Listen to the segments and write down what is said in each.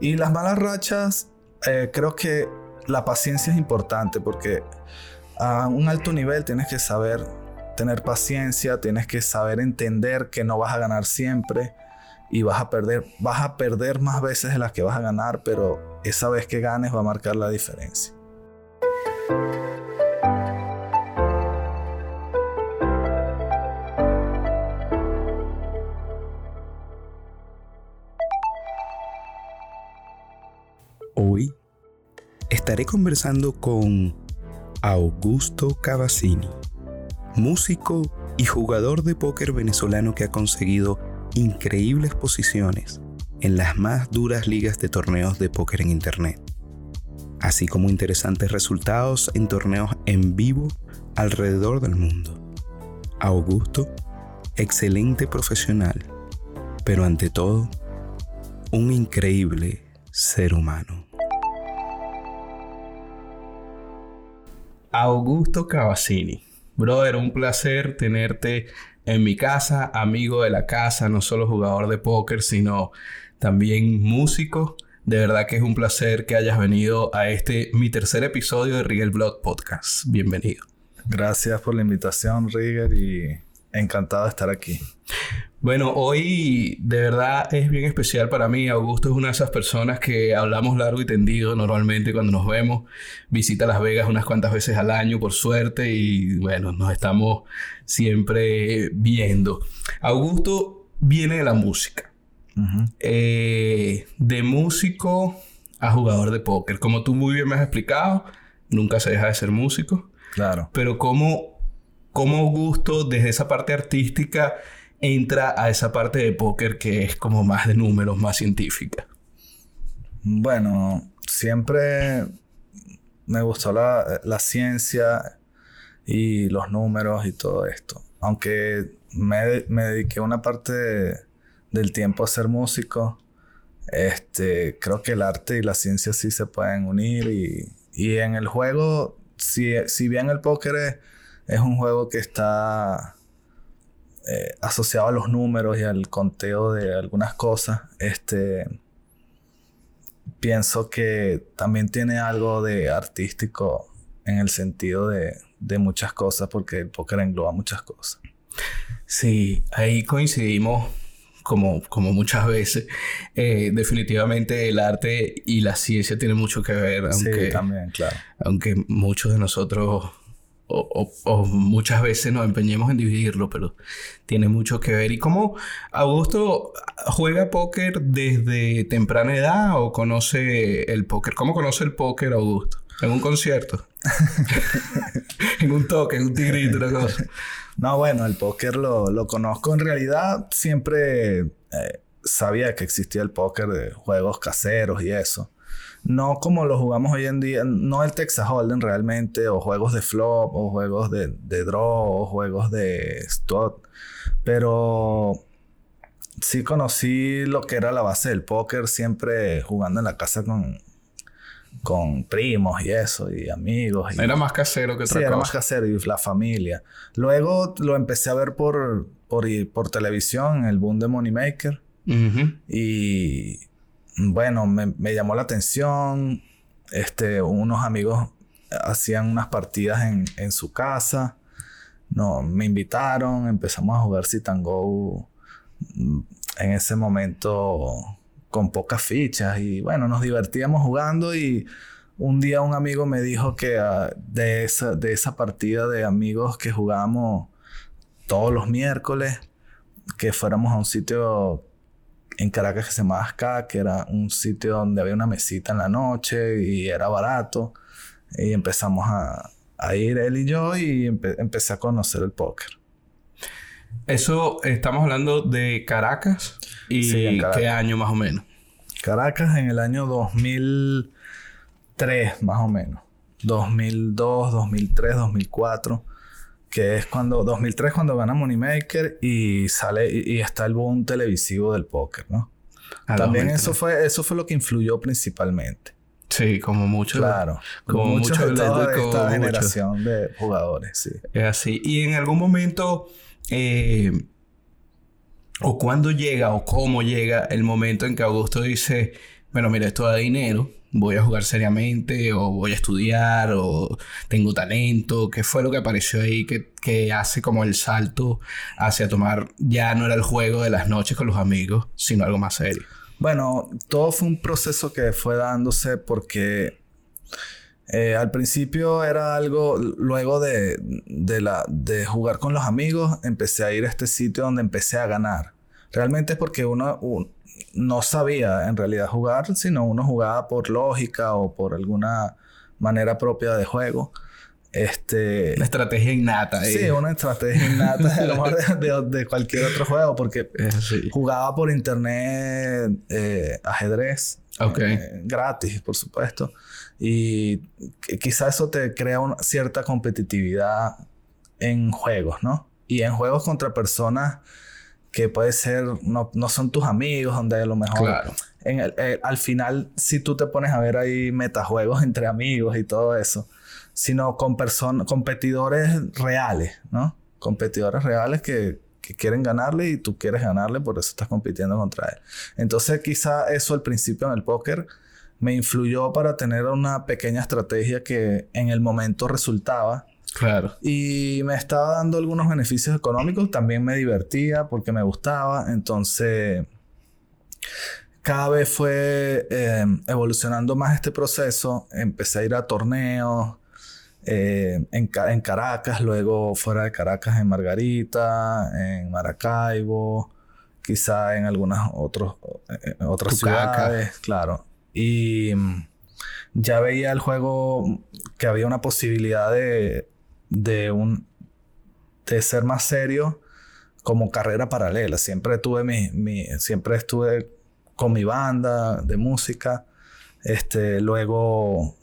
Y las malas rachas, eh, creo que la paciencia es importante porque a un alto nivel tienes que saber tener paciencia, tienes que saber entender que no vas a ganar siempre y vas a perder, vas a perder más veces de las que vas a ganar, pero esa vez que ganes va a marcar la diferencia. Conversando con Augusto Cavazzini, músico y jugador de póker venezolano que ha conseguido increíbles posiciones en las más duras ligas de torneos de póker en Internet, así como interesantes resultados en torneos en vivo alrededor del mundo. Augusto, excelente profesional, pero ante todo, un increíble ser humano. Augusto Cavazzini. Brother, un placer tenerte en mi casa, amigo de la casa, no solo jugador de póker, sino también músico. De verdad que es un placer que hayas venido a este mi tercer episodio de Rigel Blood Podcast. Bienvenido. Gracias por la invitación, Rigel, y encantado de estar aquí. Bueno, hoy de verdad es bien especial para mí. Augusto es una de esas personas que hablamos largo y tendido normalmente cuando nos vemos. Visita Las Vegas unas cuantas veces al año, por suerte, y bueno, nos estamos siempre viendo. Augusto viene de la música. Eh, de músico a jugador de póker. Como tú muy bien me has explicado, nunca se deja de ser músico. Claro. Pero cómo, cómo Augusto, desde esa parte artística, entra a esa parte de póker que es como más de números, más científica? Bueno, siempre me gustó la, ciencia y los números y todo esto. Aunque me, me dediqué una parte del tiempo a ser músico, este, creo que el arte y la ciencia sí se pueden unir y, y en el juego, si, si bien el póker es un juego que está eh, asociado a los números y al conteo de algunas cosas, este, pienso que también tiene algo de artístico en el sentido de, muchas cosas, porque el póker engloba muchas cosas. Sí, ahí coincidimos como, como muchas veces. Eh, definitivamente el arte y la ciencia tienen mucho que ver. Aunque, sí, también, claro. Aunque muchos de nosotros o, muchas veces nos empeñemos en dividirlo, pero tiene mucho que ver. ¿Y cómo Augusto juega póker desde temprana edad o conoce el póker? ¿Cómo conoce el póker Augusto? ¿En un concierto? ¿En un toque, en un tigrito, una cosa? No, bueno, el póker lo, lo conozco. En realidad siempre eh, sabía que existía el póker de juegos caseros y eso no como lo jugamos hoy en día, no el Texas Hold'em realmente, o juegos de flop, o juegos de, de draw, o juegos de stot, pero sí conocí lo que era la base del póker, siempre jugando en la casa con, con primos y eso, y amigos. era más casero que otra sí, era más casero y la familia. Luego lo empecé a ver por, por, por televisión, el boom de Moneymaker. Y bueno, me, llamó la atención. Este, unos amigos hacían unas partidas en, su casa. No, me invitaron, empezamos a jugar Sit Go mm, en ese momento con pocas fichas y bueno, nos divertíamos jugando y un día un amigo me dijo que ah, de, esa, de esa partida de amigos que jugábamos todos los miércoles, que fuéramos a un sitio en Caracas que se llamaba Ska, que era un sitio donde había una mesita en la noche y era barato. Y empezamos a, ir él y yo y empecé a conocer el póker. Eso estamos hablando de Caracas y qué año más o menos. Caracas en el año 2003 más o menos. 2002, 2003, 2004 que es cuando 2003 cuando gana Moneymaker y sale y, está el boom televisivo del póker, ¿no? También eso fue eso fue lo que influyó principalmente. Sí, como mucho. Claro. Como, muchos de, toda esta generación de jugadores, sí. Es así. Y en algún momento, eh, o cuando llega, o cómo llega el momento en que Augusto dice, bueno, mira, esto da dinero, voy a jugar seriamente o voy a estudiar o tengo talento, ¿qué fue lo que apareció ahí que, que hace como el salto hacia tomar, ya no era el juego de las noches con los amigos, sino algo más serio? Bueno, todo fue un proceso que fue dándose porque eh, al principio era algo, luego de, de, la, de jugar con los amigos, empecé a ir a este sitio donde empecé a ganar. Realmente es porque uno, no sabía en realidad jugar, sino uno jugaba por lógica o por alguna manera propia de juego. Este, una estrategia innata. Sí, una estrategia innata de, de, cualquier otro juego, porque jugaba por internet eh, ajedrez eh, gratis, por supuesto. Y quizás eso te crea una cierta competitividad en juegos, ¿no? Y en juegos contra personas que puede ser, no, no son tus amigos, donde a lo mejor... Claro. En el, eh, al final, si tú te pones a ver ahí metajuegos entre amigos y todo eso, sino con personas, competidores reales, ¿no? Competidores reales que, que quieren ganarle y tú quieres ganarle, por eso estás compitiendo contra él. Entonces, quizá eso al principio en el póker me influyó para tener una pequeña estrategia que en el momento resultaba Claro. Y me estaba dando algunos beneficios económicos, también me divertía porque me gustaba, entonces cada vez fue eh, evolucionando más este proceso, empecé a ir a torneos eh, en, en, Caracas, luego fuera de Caracas en Margarita, en Maracaibo, quizá en algunas otros, eh, otras ciudades, claro. Y mm, ya veía el juego que había una posibilidad de de un de ser más serio como carrera paralela. Siempre tuve mi, mi siempre estuve con mi banda de música. Este, luego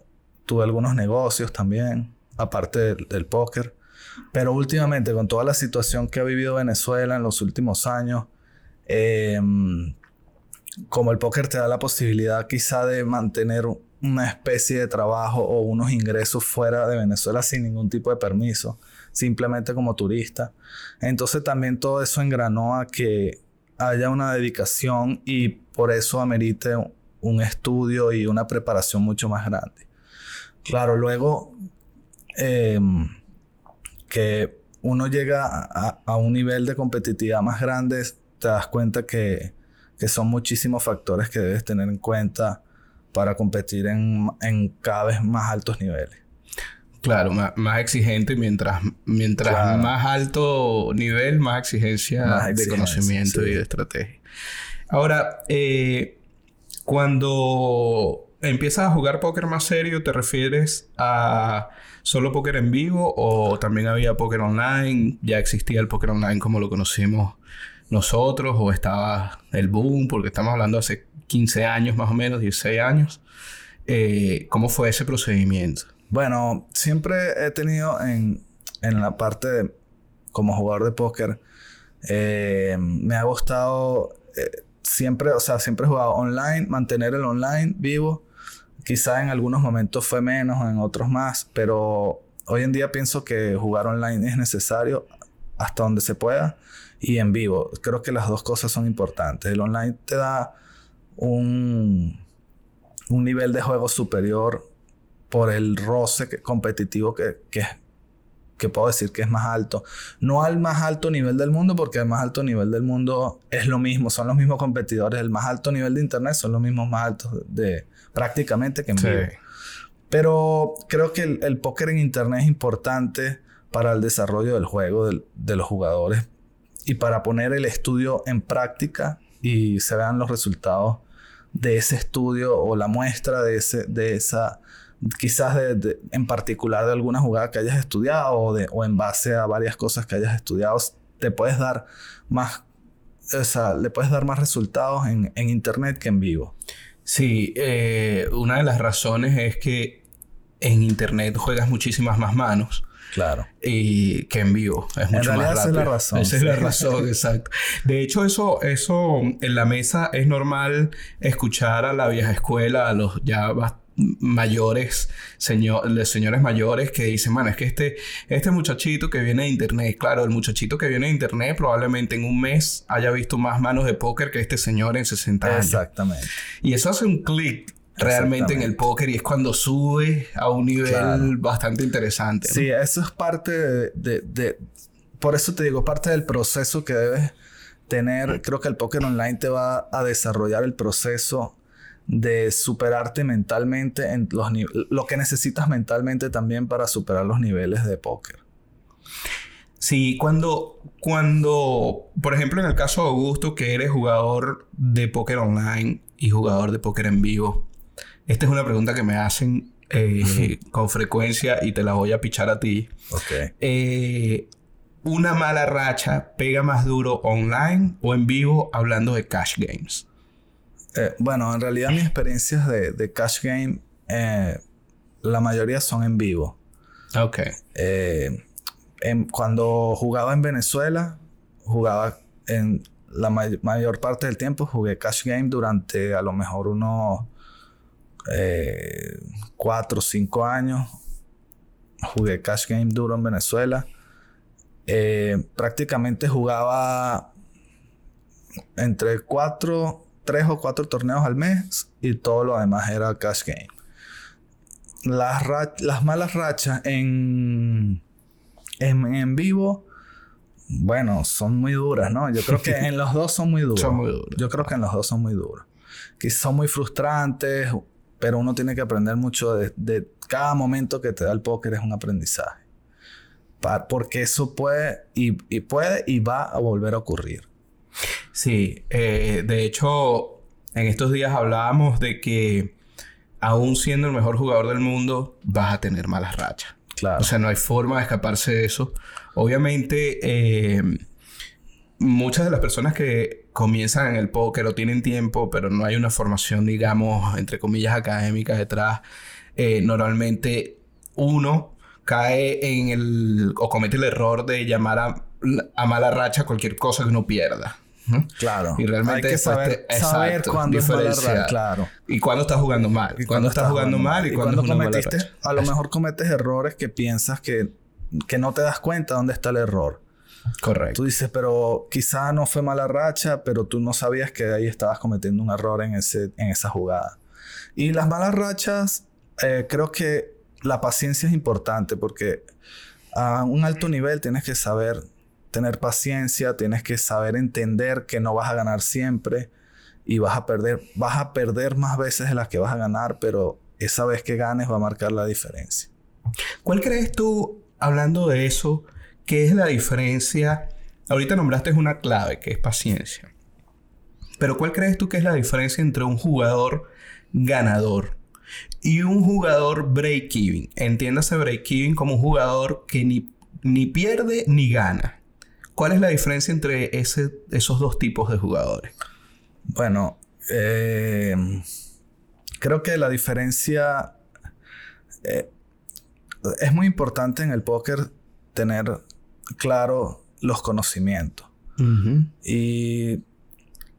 tuve algunos negocios también, aparte del, póker. Pero últimamente, con toda la situación que ha vivido Venezuela en los últimos años, em, como el póker te da la posibilidad quizá de mantener una especie de trabajo o unos ingresos fuera de Venezuela sin ningún tipo de permiso, simplemente como turista. Entonces también todo eso engranó a que haya una dedicación y por eso amerite un estudio y una preparación mucho más grande. Claro, luego em, que uno llega a, a, un nivel de competitividad más grande, te das cuenta que, que son muchísimos factores que debes tener en cuenta para competir en, en cada vez más altos niveles. Claro, más, más exigente mientras, mientras más alto nivel, más exigencia, de conocimiento y de estrategia. Ahora, eh, cuando empiezas a jugar póker más serio, ¿te refieres a solo póker en vivo o también había póker online? ¿Ya existía el póker online como lo conocimos nosotros o estaba el boom? Porque estamos hablando hace 15 años más o menos, 16 años. Eh, ¿Cómo fue ese procedimiento? Bueno, siempre he tenido en, en la parte como jugador de póker, eh, me ha gustado eh, siempre, o sea, siempre he jugado online, mantener el online vivo. Quizá en algunos momentos fue menos, en otros más, pero hoy en día pienso que jugar online es necesario hasta donde se pueda y en vivo. Creo que las dos cosas son importantes. El online te da un, un nivel de juego superior por el roce competitivo que, que, que, puedo decir que es más alto. No al más alto nivel del mundo, porque el más alto nivel del mundo es lo mismo, son los mismos competidores. El más alto nivel de Internet son los mismos más altos de prácticamente que en vivo. Pero creo que el, el, póker en Internet es importante para el desarrollo del juego de los jugadores y para poner el estudio en práctica y se vean los resultados de ese estudio o la muestra de, ese, de esa, quizás de, en particular de alguna jugada que hayas estudiado o, de, o en base a varias cosas que hayas estudiado, te puedes dar más, o sea, le puedes dar más resultados en, en internet que en vivo. Sí, eh, una de las razones es que en internet juegas muchísimas más manos. Claro. Y que en vivo. Es mucho más rápido. Esa es la razón. Esa es la razón, exacto. De hecho, eso, eso en la mesa es normal escuchar a la vieja escuela, a los ya mayores, señor, señores mayores que dicen, bueno, es que este, este muchachito que viene de internet, claro, el muchachito que viene de internet probablemente en un mes haya visto más manos de póker que este señor en 60 años. Exactamente. Y eso hace un clic realmente en el póker y es cuando sube a un nivel bastante interesante. Sí, eso es parte de, de, Por eso te digo, parte del proceso que debes tener. Creo que el póker online te va a desarrollar el proceso de superarte mentalmente en los lo que necesitas mentalmente también para superar los niveles de póker. Sí, cuando, cuando, por ejemplo, en el caso de Augusto, que eres jugador de póker online y jugador de póker en vivo, esta es una pregunta que me hacen eh, con frecuencia y te la voy a pichar a ti. Ok. Eh, ¿Una mala racha pega más duro online o en vivo hablando de cash games? Eh, bueno, en realidad mis experiencias de, cash game, la mayoría son en vivo. Ok. cuando jugaba en Venezuela, jugaba en la mayor parte del tiempo, jugué cash game durante a lo mejor unos eh, cuatro o cinco años. Jugué Cash Game duro en Venezuela. Eh, prácticamente jugaba entre cuatro, tres o cuatro torneos al mes y todo lo demás era Cash Game. Las, las malas rachas en, en, vivo, bueno, son muy duras, ¿no? Yo creo que en los dos son muy duros. Son muy duros. Yo creo que en los dos son muy duros. Que son muy frustrantes pero uno tiene que aprender mucho de, cada momento que te da el póker es un aprendizaje. porque eso puede y, puede y va a volver a ocurrir. Sí, eh, de hecho, en estos días hablábamos de que aún siendo el mejor jugador del mundo, vas a tener malas rachas. Claro. O sea, no hay forma de escaparse de eso. Obviamente, eh, muchas de las personas que comienzan en el póker o tienen tiempo, pero no hay una formación, digamos, entre comillas, académica detrás, eh, normalmente uno cae en el o comete el error de llamar a, a mala racha cualquier cosa que uno pierda. Claro. Y realmente hay que saber, saber cuándo es mala racha, claro. Y cuándo estás jugando mal. Y cuándo estás jugando mal y, cuándo, cometiste, a lo mejor cometes errores que piensas que, que no te das cuenta dónde está el error. Correcto. Tú dices, pero quizá no fue mala racha, pero tú no sabías que ahí estabas cometiendo un error en, ese, en esa jugada. Y las malas rachas, eh, creo que la paciencia es importante porque a un alto nivel tienes que saber tener paciencia, tienes que saber entender que no vas a ganar siempre y vas a perder, vas a perder más veces de las que vas a ganar, pero esa vez que ganes va a marcar la diferencia. ¿Cuál crees tú, hablando de eso, ¿Qué es la diferencia? Ahorita nombraste una clave, que es paciencia. Pero ¿cuál crees tú que es la diferencia entre un jugador ganador y un jugador break-even? Entiéndase break-even como un jugador que ni, ni, pierde ni gana. ¿Cuál es la diferencia entre ese, esos dos tipos de jugadores? Bueno, eh, creo que la diferencia eh, es muy importante en el póker tener claro los conocimientos. Y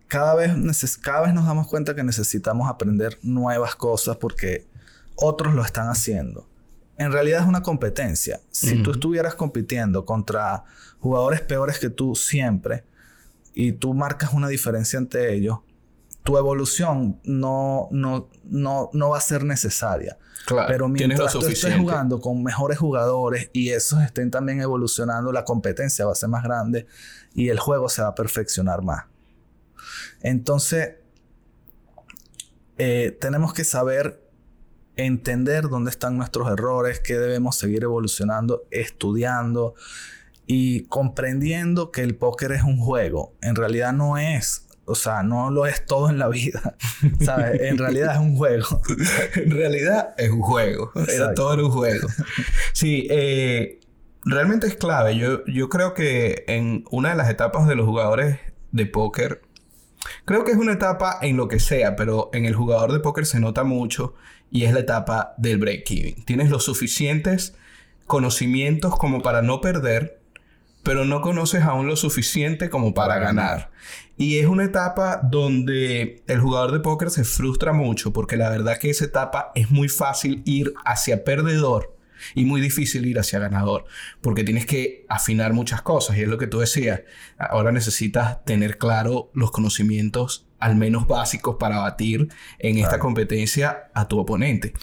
cada vez, cada vez nos damos cuenta que necesitamos aprender nuevas cosas porque otros lo están haciendo. En realidad es una competencia. Si tú estuvieras compitiendo contra jugadores peores que tú siempre y tú marcas una diferencia entre ellos, tu evolución no, no, no, no va a ser necesaria. Pero mientras tú estés jugando con mejores jugadores y esos estén también evolucionando, la competencia va a ser más grande y el juego se va a perfeccionar más. Entonces, eh, tenemos que saber entender dónde están nuestros errores, qué debemos seguir evolucionando, estudiando y comprendiendo que el póker es un juego. En realidad no es o sea, no lo es todo en la vida. ¿Sabes? En realidad es un juego. en realidad es un juego. Era todo era un juego. Sí, eh, realmente es clave. Yo, yo creo que en una de las etapas de los jugadores de póker, creo que es una etapa en lo que sea, pero en el jugador de póker se nota mucho y es la etapa del break-even. Tienes los suficientes conocimientos como para no perder pero no conoces aún lo suficiente como para, ganar. Y es una etapa donde el jugador de póker se frustra mucho porque la verdad que esa etapa es muy fácil ir hacia perdedor y muy difícil ir hacia ganador porque tienes que afinar muchas cosas y es lo que tú decías. Ahora necesitas tener claro los conocimientos al menos básicos para batir en esta competencia a tu oponente.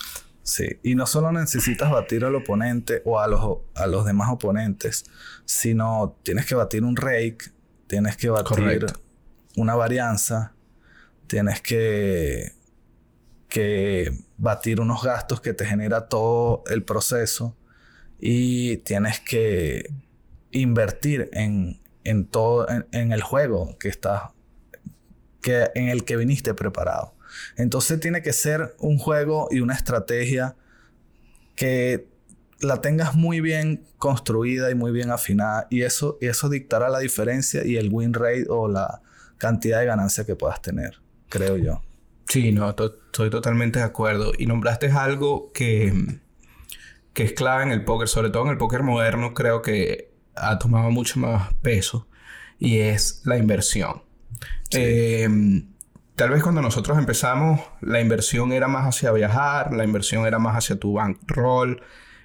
Sí, y no solo necesitas batir al oponente o a los, a los demás oponentes, sino tienes que batir un rake, tienes que batir una varianza, tienes que, que batir unos gastos que te genera todo el proceso y tienes que invertir en, en todo, en, el juego que estás, que, en el que viniste preparado. Entonces tiene que ser un juego y una estrategia que la tengas muy bien construida y muy bien afinada y eso, y eso dictará la diferencia y el win rate o la cantidad de ganancia que puedas tener, creo yo. Sí, no, estoy totalmente de acuerdo. Y nombraste algo que, que es clave en el póker, sobre todo en el póker moderno, creo que ha tomado mucho más peso y es la inversión. Eh, Tal vez cuando nosotros empezamos, la inversión era más hacia viajar, la inversión era más hacia tu bankroll.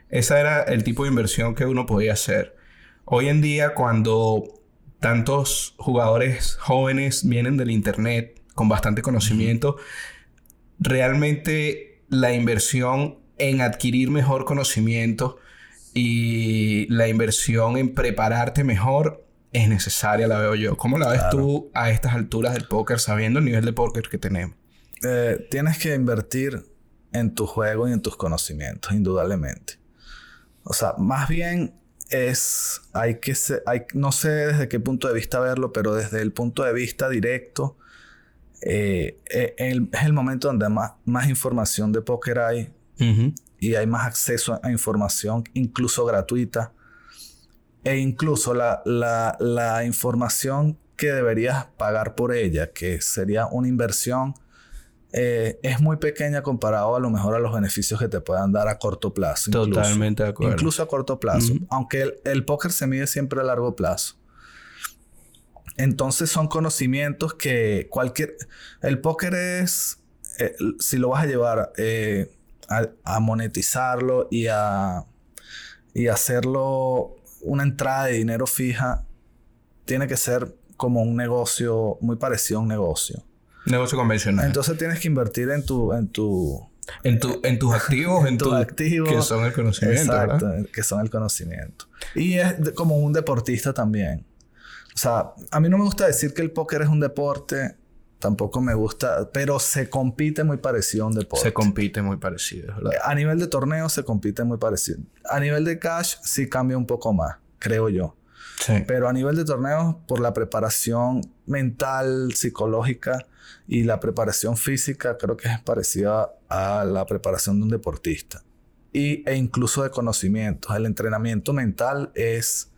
Ese era el tipo de inversión que uno podía hacer. Hoy en día, cuando tantos jugadores jóvenes vienen del Internet con bastante conocimiento, realmente la inversión en adquirir mejor conocimiento y la inversión en prepararte mejor es necesaria, la veo yo. ¿Cómo la ves tú a estas alturas del póker, sabiendo el nivel de póker que tenemos? Eh, tienes que invertir en tu juego y en tus conocimientos, indudablemente. O sea, más bien es, hay que hay, no sé desde qué punto de vista verlo, pero desde el punto de vista directo, eh, eh, es el momento donde más, más información de póker hay y hay más acceso a información, incluso gratuita. E incluso la, la, información que deberías pagar por ella, que sería una inversión, eh, es muy pequeña comparado a lo mejor a los beneficios que te puedan dar a corto plazo. Totalmente de acuerdo. Incluso a corto plazo. Aunque el, el, póker se mide siempre a largo plazo. Entonces son conocimientos que cualquier... El póker es... Eh, si lo vas a llevar eh, a, a, monetizarlo y a... Y hacerlo una entrada de dinero fija tiene que ser como un negocio muy parecido a un negocio. Negocio convencional. Entonces tienes que invertir en tu en tu en, tu, en tus activos, en tus activos que son el conocimiento, exacto, que son el conocimiento. Y es como un deportista también. O sea, a mí no me gusta decir que el póker es un deporte tampoco me gusta, pero se compite muy parecido a un deporte. Se compite muy parecido, ¿verdad? A nivel de torneo se compite muy parecido. A nivel de cash sí cambia un poco más, creo yo. Sí. Pero a nivel de torneo, por la preparación mental, psicológica y la preparación física, creo que es parecida a la preparación de un deportista. Y, e incluso de conocimientos. El entrenamiento mental es,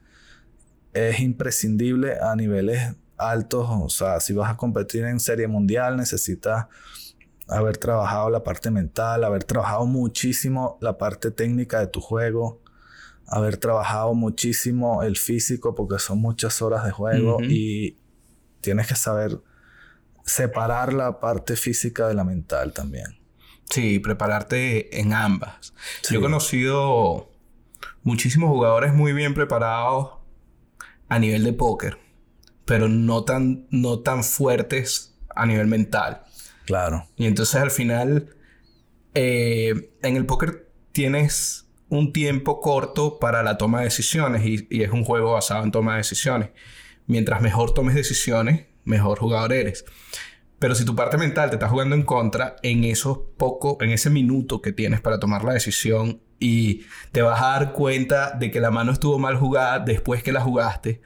es imprescindible a niveles altos, o sea, si vas a competir en serie mundial necesitas haber trabajado la parte mental, haber trabajado muchísimo la parte técnica de tu juego, haber trabajado muchísimo el físico porque son muchas horas de juego y tienes que saber separar la parte física de la mental también. Sí, prepararte en ambas. Yo he conocido muchísimos jugadores muy bien preparados a nivel de póker pero no tan, no tan fuertes a nivel mental. Claro. Y entonces al final, eh, en el póker tienes un tiempo corto para la toma de decisiones y, y, es un juego basado en toma de decisiones. Mientras mejor tomes decisiones, mejor jugador eres. Pero si tu parte mental te está jugando en contra, en esos poco, en ese minuto que tienes para tomar la decisión y te vas a dar cuenta de que la mano estuvo mal jugada después que la jugaste,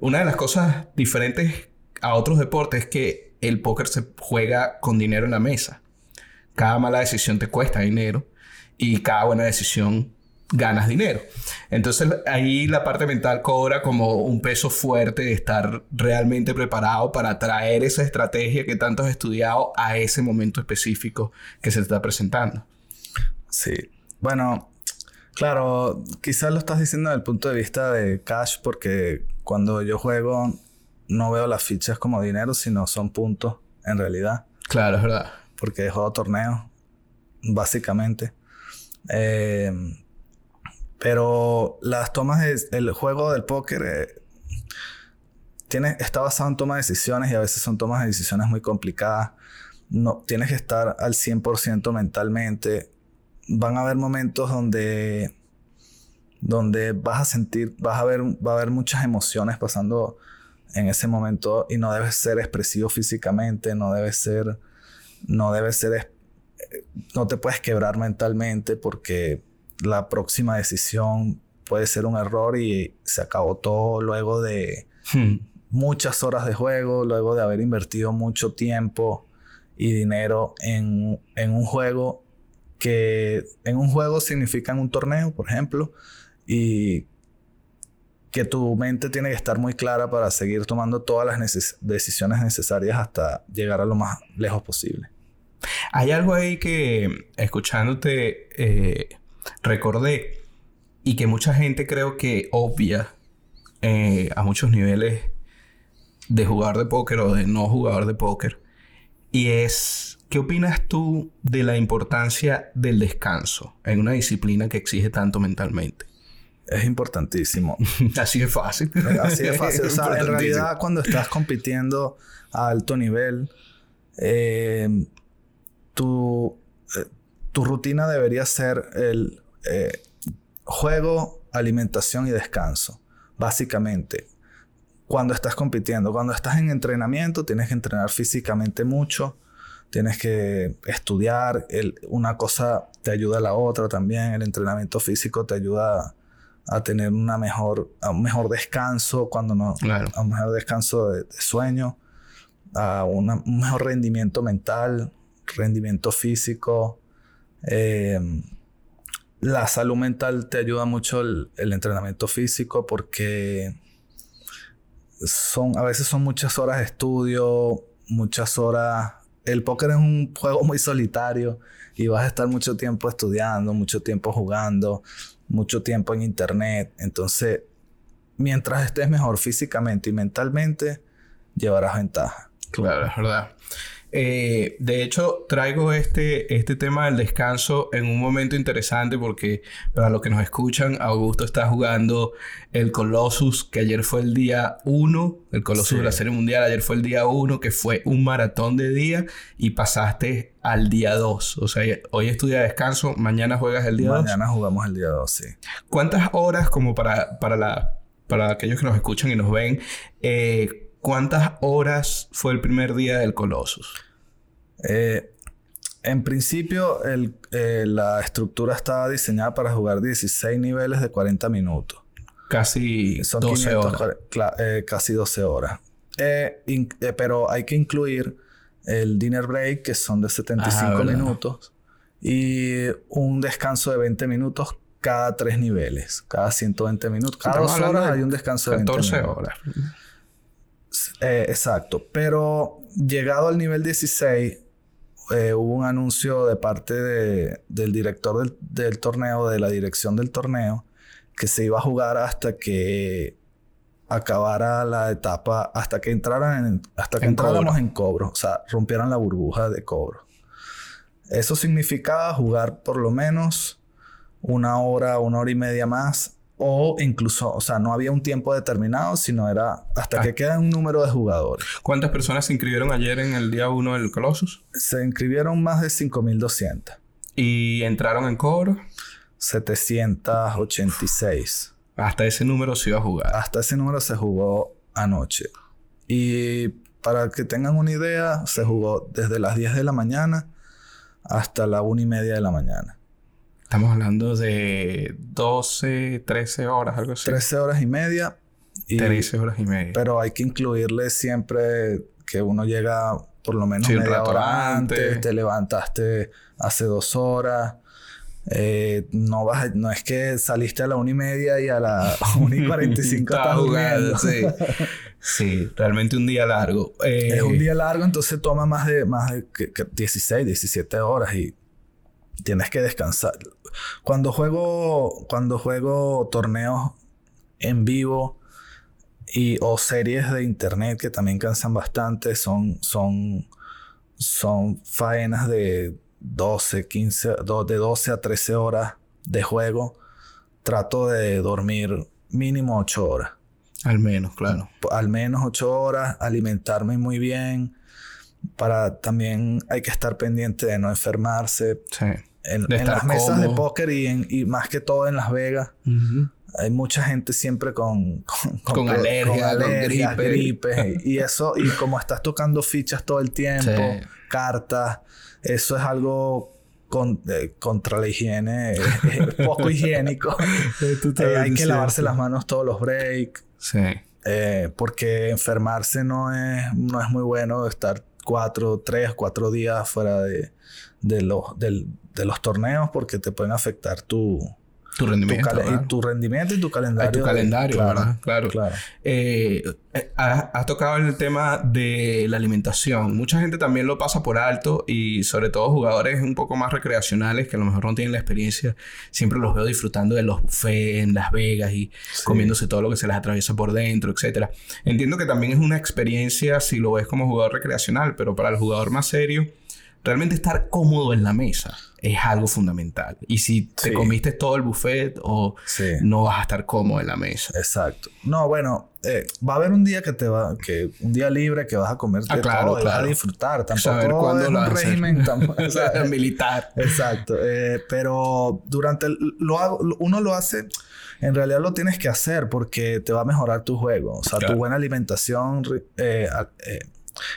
una de las cosas diferentes a otros deportes es que el póker se juega con dinero en la mesa. Cada mala decisión te cuesta dinero y cada buena decisión ganas dinero. Entonces ahí la parte mental cobra como un peso fuerte de estar realmente preparado para traer esa estrategia que tanto has estudiado a ese momento específico que se te está presentando. Sí. Bueno, Claro, quizás lo estás diciendo desde el punto de vista de cash, porque cuando yo juego no veo las fichas como dinero, sino son puntos en realidad. Claro, es verdad. Porque juego torneos, básicamente. Eh, pero las tomas del juego del póker eh, tiene, está basado en toma de decisiones y a veces son tomas de decisiones muy complicadas. No, tienes que estar al 100% mentalmente. Van a haber momentos donde, donde vas a sentir, vas a ver, va a haber muchas emociones pasando en ese momento y no debes ser expresivo físicamente, no debes ser, no debes ser, no te puedes quebrar mentalmente porque la próxima decisión puede ser un error y se acabó todo luego de hmm. muchas horas de juego, luego de haber invertido mucho tiempo y dinero en, en un juego que en un juego significa en un torneo, por ejemplo, y que tu mente tiene que estar muy clara para seguir tomando todas las decisiones necesarias hasta llegar a lo más lejos posible. Hay algo ahí que, escuchándote, eh, recordé y que mucha gente creo que obvia eh, a muchos niveles de jugar de póker o de no jugador de póker. Y es, ¿qué opinas tú de la importancia del descanso en una disciplina que exige tanto mentalmente? Es importantísimo. Así de fácil. Así de fácil. o sea, en realidad cuando estás compitiendo a alto nivel, eh, tu, tu rutina debería ser el eh, juego, alimentación y descanso. Básicamente, cuando estás compitiendo, cuando estás en entrenamiento, tienes que entrenar físicamente mucho, tienes que estudiar, una cosa te ayuda a la otra también, el entrenamiento físico te ayuda a, tener una mejor, un mejor descanso, cuando no, a un mejor descanso de, sueño, a un mejor rendimiento mental, rendimiento físico. Eh, la salud mental te ayuda mucho el, entrenamiento físico porque son, a veces son muchas horas de estudio, muchas horas. El póker es un juego muy solitario y vas a estar mucho tiempo estudiando, mucho tiempo jugando, mucho tiempo en internet. Entonces, mientras estés mejor físicamente y mentalmente, llevarás ventaja. Claro, es verdad. Eh, de hecho, traigo este, este tema del descanso en un momento interesante porque para los que nos escuchan, Augusto está jugando el Colossus, que ayer fue el día 1, el Colossus de la Serie Mundial, ayer fue el día 1, que fue un maratón de día y pasaste al día 2. O sea, hoy es tu día de descanso, mañana juegas el día 2. Mañana jugamos el día 2, sí. ¿Cuántas horas como para, para, la, para aquellos que nos escuchan y nos ven? Eh, ¿Cuántas horas fue el primer día del Colossus? Eh, en principio, eh, la estructura estaba diseñada para jugar 16 niveles de 40 minutos. Casi 12 horas. Eh, casi 12 horas. pero hay que incluir el dinner break, que son de 75 ah, minutos, y un descanso de 20 minutos cada tres niveles, cada 120 minutos. Cada dos horas hay un descanso de 20 minutos. horas. Eh, exacto. Pero llegado al nivel 16, eh, hubo un anuncio de parte del director del, torneo, de la dirección del torneo, que se iba a jugar hasta que acabara la etapa, hasta que entraran en, hasta que entráramos en cobro, o sea, rompieran la burbuja de cobro. Eso significaba jugar por lo menos una hora, una hora y media más o incluso, o sea, no había un tiempo determinado, sino era hasta que ah. queda un número de jugadores. ¿Cuántas personas se inscribieron ayer en el día 1 del Colossus? Se inscribieron más de 5.200. ¿Y entraron en cobro? 786. Hasta ese número se iba a jugar. Hasta ese número se jugó anoche. Y para que tengan una idea, se jugó desde las 10 de la mañana hasta la 1 y media de la mañana. Estamos hablando de 12, 13 horas, algo así. 13 horas y media. Y, 13 horas y media. Pero hay que incluirle siempre que uno llega por lo menos media hora antes, te levantaste hace dos horas. Eh, no, vas no es que saliste a la una y media y a la una y cuarenta y cinco estás jugando. Sí. sí, realmente un día largo. es un eh, día largo, entonces toma más de, más de 16, 17 horas y tienes que descansar. Cuando juego, cuando juego torneos en vivo y, o series de internet que también cansan bastante, son, son, son faenas de 12, 15, de 12 a 13 horas de juego. Trato de dormir mínimo 8 horas. Al menos, claro. Al menos 8 horas, alimentarme muy bien. Para también hay que estar pendiente de no enfermarse. Sí. En, las mesas de póker y, en, y más que todo en Las Vegas. Hay mucha gente siempre con, con, alergia, gripe. y eso, y como estás tocando fichas todo el tiempo, cartas, eso es algo eh, contra la higiene, poco higiénico. Eh, hay que lavarse las manos todos los breaks. Sí. Eh, porque enfermarse no es, no es muy bueno estar cuatro, tres, cuatro días fuera de, de, los, de los torneos porque te pueden afectar tu, tu rendimiento. Tu, tu, rendimiento y tu calendario. Tu calendario, claro, Claro. claro. Eh, eh, has, tocado el tema de la alimentación. Mucha gente también lo pasa por alto y sobre todo jugadores un poco más recreacionales que a lo mejor no tienen la experiencia. Siempre los veo disfrutando de los buffets en Las Vegas y comiéndose todo lo que se les atraviesa por dentro, etc. Entiendo que también es una experiencia si lo ves como jugador recreacional, pero para el jugador más serio realmente estar cómodo en la mesa es algo fundamental. Y si te comiste todo el buffet o no vas a estar cómodo en la mesa. Exacto. No, bueno, eh, va a haber un día que te va, que un día libre que vas a comer ah, claro, todo vas a disfrutar. Tampoco Saber cuándo es lo un régimen tampoco, militar. Exacto. Eh, pero durante el, lo hago, uno lo hace. En realidad lo tienes que hacer porque te va a mejorar tu juego. O sea, tu buena alimentación eh, eh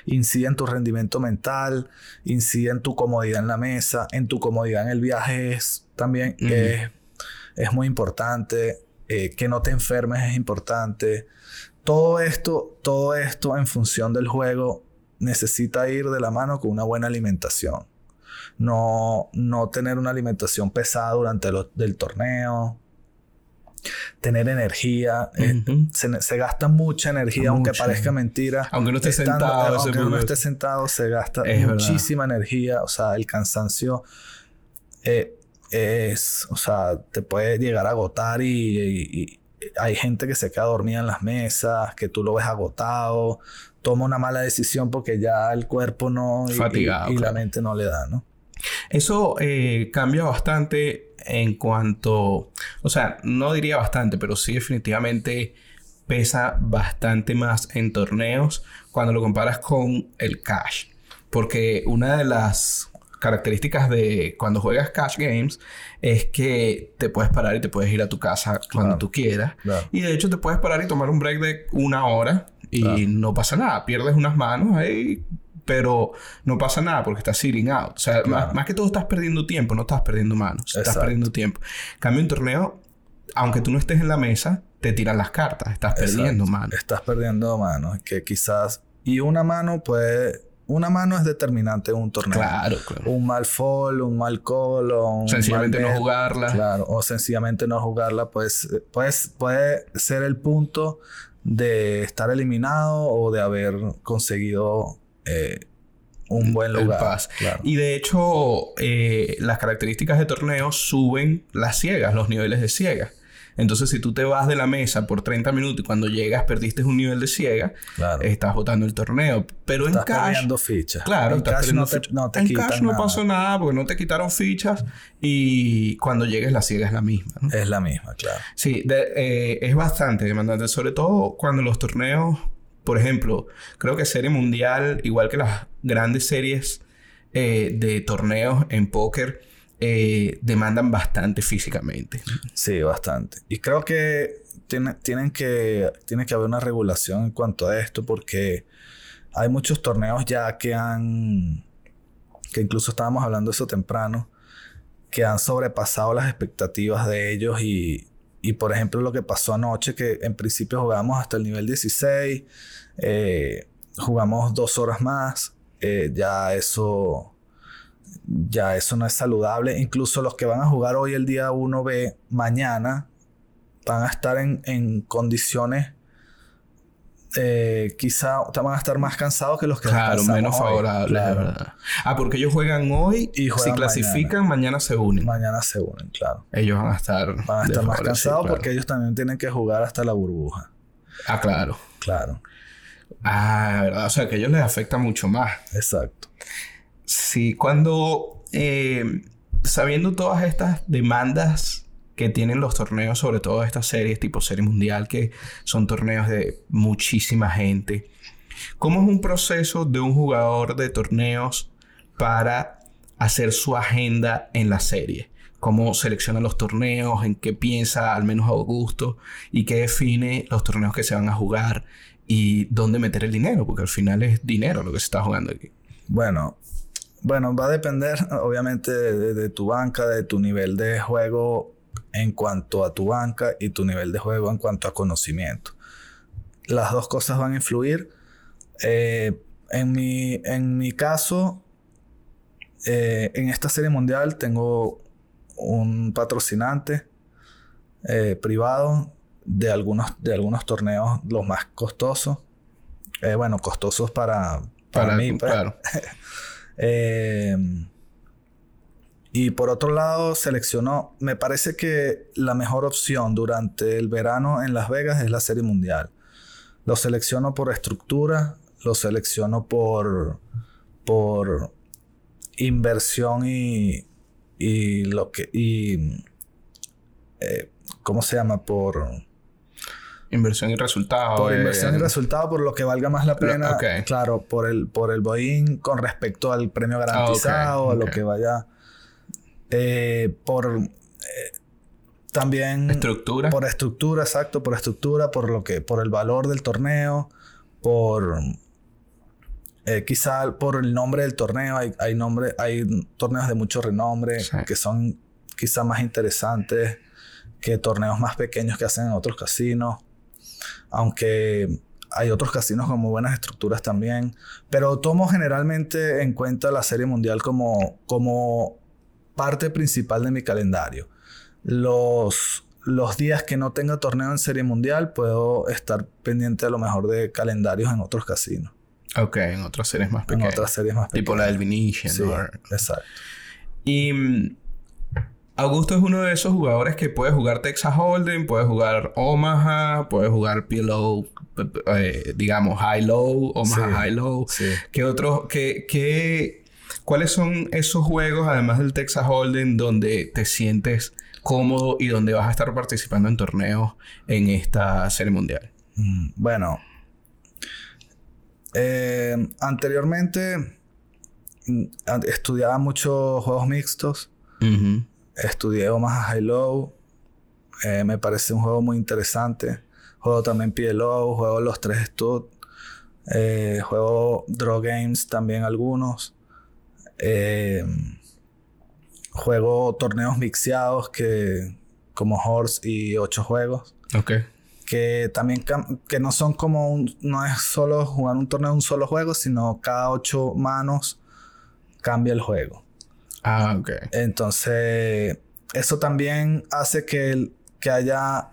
incide en tu rendimiento mental, incide en tu comodidad en la mesa, en tu comodidad en el viaje es también es, muy importante, eh, que no te enfermes es importante. Todo esto, todo esto en función del juego necesita ir de la mano con una buena alimentación. No, no tener una alimentación pesada durante el torneo, tener energía. Eh, se, gasta mucha energía, aunque parezca mentira. Aunque no esté sentado. Aunque no esté sentado, se gasta muchísima energía. O sea, el cansancio eh, es, o sea, te puede llegar a agotar y, hay gente que se queda dormida en las mesas, que tú lo ves agotado, toma una mala decisión porque ya el cuerpo no... y, la mente no le da, ¿no? Eso eh, cambia bastante en cuanto, o sea, no diría bastante, pero sí definitivamente pesa bastante más en torneos cuando lo comparas con el cash. Porque una de las características de cuando juegas cash games es que te puedes parar y te puedes ir a tu casa cuando tú quieras. Y de hecho te puedes parar y tomar un break de una hora y no pasa nada. Pierdes unas manos ahí, pero no pasa nada porque estás sitting out. O sea, más, que todo estás perdiendo tiempo, no estás perdiendo manos, estás perdiendo tiempo. Cambio un torneo, aunque tú no estés en la mesa, te tiran las cartas, estás perdiendo manos. Estás perdiendo manos, que quizás... Y una mano puede... Una mano es determinante en un torneo. Claro, claro. Un mal fall, un mal call o un Sencillamente no jugarla. Claro, o sencillamente no jugarla, pues, pues puede ser el punto de estar eliminado o de haber conseguido eh, un buen lugar. Y de hecho, eh, las características de torneo suben las ciegas, los niveles de ciegas. Entonces, si tú te vas de la mesa por 30 minutos y cuando llegas perdiste un nivel de ciega, estás votando el torneo. Pero estás en cash. fichas. Claro, en cash no te, no En cash no pasó nada porque no te quitaron fichas y cuando llegues la ciega es la misma. Es la misma, claro. Sí, eh, es bastante demandante, sobre todo cuando los torneos por ejemplo, creo que Serie Mundial, igual que las grandes series eh, de torneos en póker, eh, demandan bastante físicamente. Sí, bastante. Y creo que tienen que, tiene que haber una regulación en cuanto a esto porque hay muchos torneos ya que han, que incluso estábamos hablando eso temprano, que han sobrepasado las expectativas de ellos y, y por ejemplo, lo que pasó anoche, que en principio jugábamos hasta el nivel 16, eh, jugamos dos horas más, eh, ya eso. Ya eso no es saludable. Incluso los que van a jugar hoy el día 1B, mañana, van a estar en, en condiciones eh, quizá van a estar más cansados que los que Claro, menos favorables, verdad. Ah, porque ellos juegan hoy y si clasifican, mañana. se unen. Mañana se unen, claro. Ellos van a estar... Van a estar más cansados porque ellos también tienen que jugar hasta la burbuja. Ah, claro. Claro. Ah, verdad. O sea, que a ellos les afecta mucho más. Exacto. Sí, cuando... Eh, sabiendo todas estas demandas que tienen los torneos, sobre todo estas series tipo Serie Mundial, que son torneos de muchísima gente. ¿Cómo es un proceso de un jugador de torneos para hacer su agenda en la serie? ¿Cómo selecciona los torneos? ¿En qué piensa al menos Augusto? ¿Y qué define los torneos que se van a jugar? ¿Y dónde meter el dinero? Porque al final es dinero lo que se está jugando aquí. Bueno, bueno, va a depender obviamente de, tu banca, de tu nivel de juego en cuanto a tu banca y tu nivel de juego en cuanto a conocimiento. Las dos cosas van a influir. Eh, en, mi, en mi caso, eh, en esta serie mundial tengo un patrocinante eh, privado de algunos, de algunos torneos, los más costosos. bueno, costosos para, para, mí. Pues. Claro. Y por otro lado, seleccionó, me parece que la mejor opción durante el verano en Las Vegas es la Serie Mundial. Lo selecciono por estructura, lo selecciono por, por inversión y, y lo que, y, eh, ¿cómo se llama? Por... Inversión y resultado. Por inversión y resultado, por lo que valga más la pena. Claro, por el, por el boín con respecto al premio ah, garantizado, a lo que vaya eh, por eh, también estructura. por estructura exacto por estructura por lo que por el valor del torneo por eh, quizá por el nombre del torneo. Hay, hay nombre hay torneos de mucho renombre que son quizá más interesantes que torneos más pequeños que hacen en otros casinos aunque hay otros casinos con muy buenas estructuras también. Pero tomo generalmente en cuenta la serie mundial como como parte principal de mi calendario. Los, los días que no tenga torneo en Serie Mundial, puedo estar pendiente a lo mejor de calendarios en otros casinos. Ok, en otras series más pequeñas. En otras series más pequeñas. Tipo la del Venetian. Sí, exacto. Y mm, Augusto es uno de esos jugadores que puede jugar Texas Hold'em, puede jugar Omaha, puede jugar PLO, eh, digamos, High-Low, Omaha High-Low. Sí. ¿Qué otros, qué, qué, ¿Cuáles son esos juegos, además del Texas Hold'em, donde te sientes cómodo y donde vas a estar participando en torneos en esta serie mundial? Mm, bueno, eh, anteriormente mm, estudiaba muchos juegos mixtos. Estudié Omaha High Low. Eh, me parece un juego muy interesante. Juego también PLO, juego los tres Stud. Eh, juego Draw Games también algunos. Eh, juego torneos mixeados que como Horse y ocho juegos. Ok. Que también que no son como un, no es solo jugar un torneo de un solo juego, sino cada ocho manos cambia el juego. Ah, ok. Entonces, eso también hace que, que haya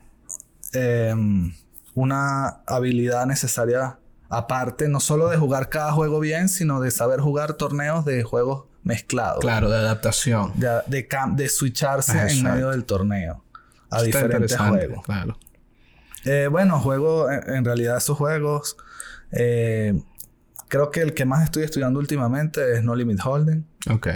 em, una habilidad necesaria Aparte, no solo de jugar cada juego bien, sino de saber jugar torneos de juegos mezclados. Claro, de adaptación. De, de, de switcharse en medio del torneo. A diferentes juegos. Claro. Eh, bueno, juego, en realidad esos juegos, eh, creo que el que más estoy estudiando últimamente es No Limit Holding. Ok.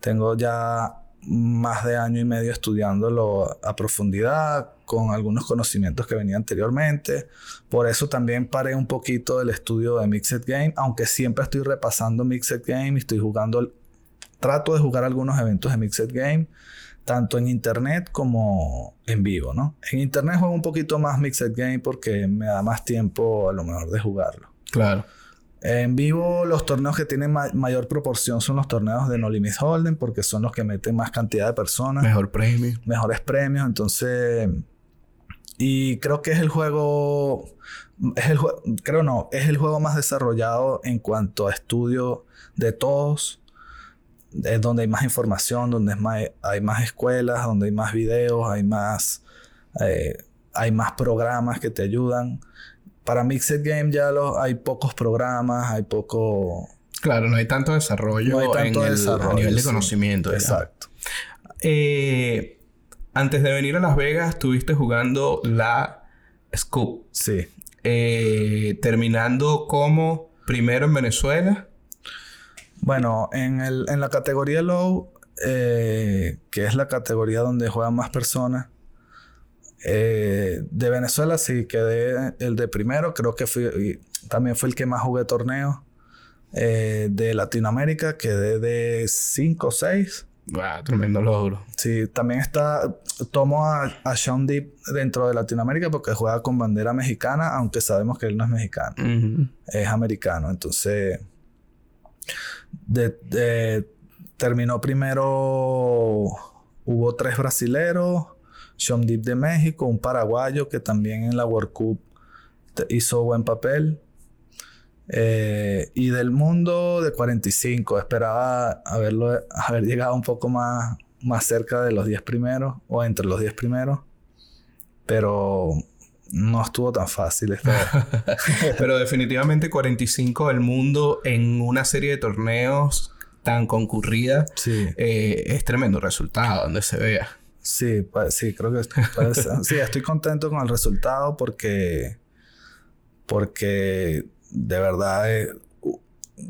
Tengo ya más de año y medio estudiándolo a profundidad, con algunos conocimientos que venía anteriormente. Por eso también paré un poquito el estudio de Mixed Game, aunque siempre estoy repasando Mixed Game y estoy jugando, trato de jugar algunos eventos de Mixed Game, tanto en internet como en vivo, ¿no? En internet juego un poquito más Mixed Game porque me da más tiempo a lo mejor de jugarlo. Claro. En vivo, los torneos que tienen mayor proporción son los torneos de No Limit Hold'em, porque son los que meten más cantidad de personas. Mejor premio. Mejores premios. Entonces. Y creo que es el juego. Es el creo no, es el juego más desarrollado en cuanto a estudio de todos. Es donde hay más información, donde hay más escuelas, donde hay más videos, hay más. Eh, hay más programas que te ayudan. Para Mixed Game ya lo, hay pocos programas, hay poco... Claro, no hay tanto desarrollo, No hay tanto en el- desarrollo, a nivel de conocimiento. Exacto. Eh, antes de venir a Las Vegas, estuviste jugando la Scoop. Sí. Eh, terminando como primero en Venezuela. Bueno, en, el, en la categoría low, eh, que es la categoría donde juegan más personas, eh, de Venezuela sí quedé el de primero, creo que fui, también fue el que más jugué torneos. Eh, de Latinoamérica quedé de 5 o 6. Wow, tremendo logro. Sí, también está, tomo a, a Sean Deep dentro de Latinoamérica porque juega con bandera mexicana, aunque sabemos que él no es mexicano es americano. Entonces, de- de- terminó primero, hubo tres brasileros, Deep de México, un paraguayo que también en la World Cup hizo buen papel. Eh, y del mundo de 45, esperaba haberlo, haber llegado un poco más, más cerca de los 10 primeros o entre los 10 primeros, pero no estuvo tan fácil esta vez. Pero definitivamente 45 del mundo en una serie de torneos tan concurrida Sí. eh, es tremendo resultado donde se vea. Sí, sí, creo que sí, estoy contento con el resultado porque porque de verdad eh,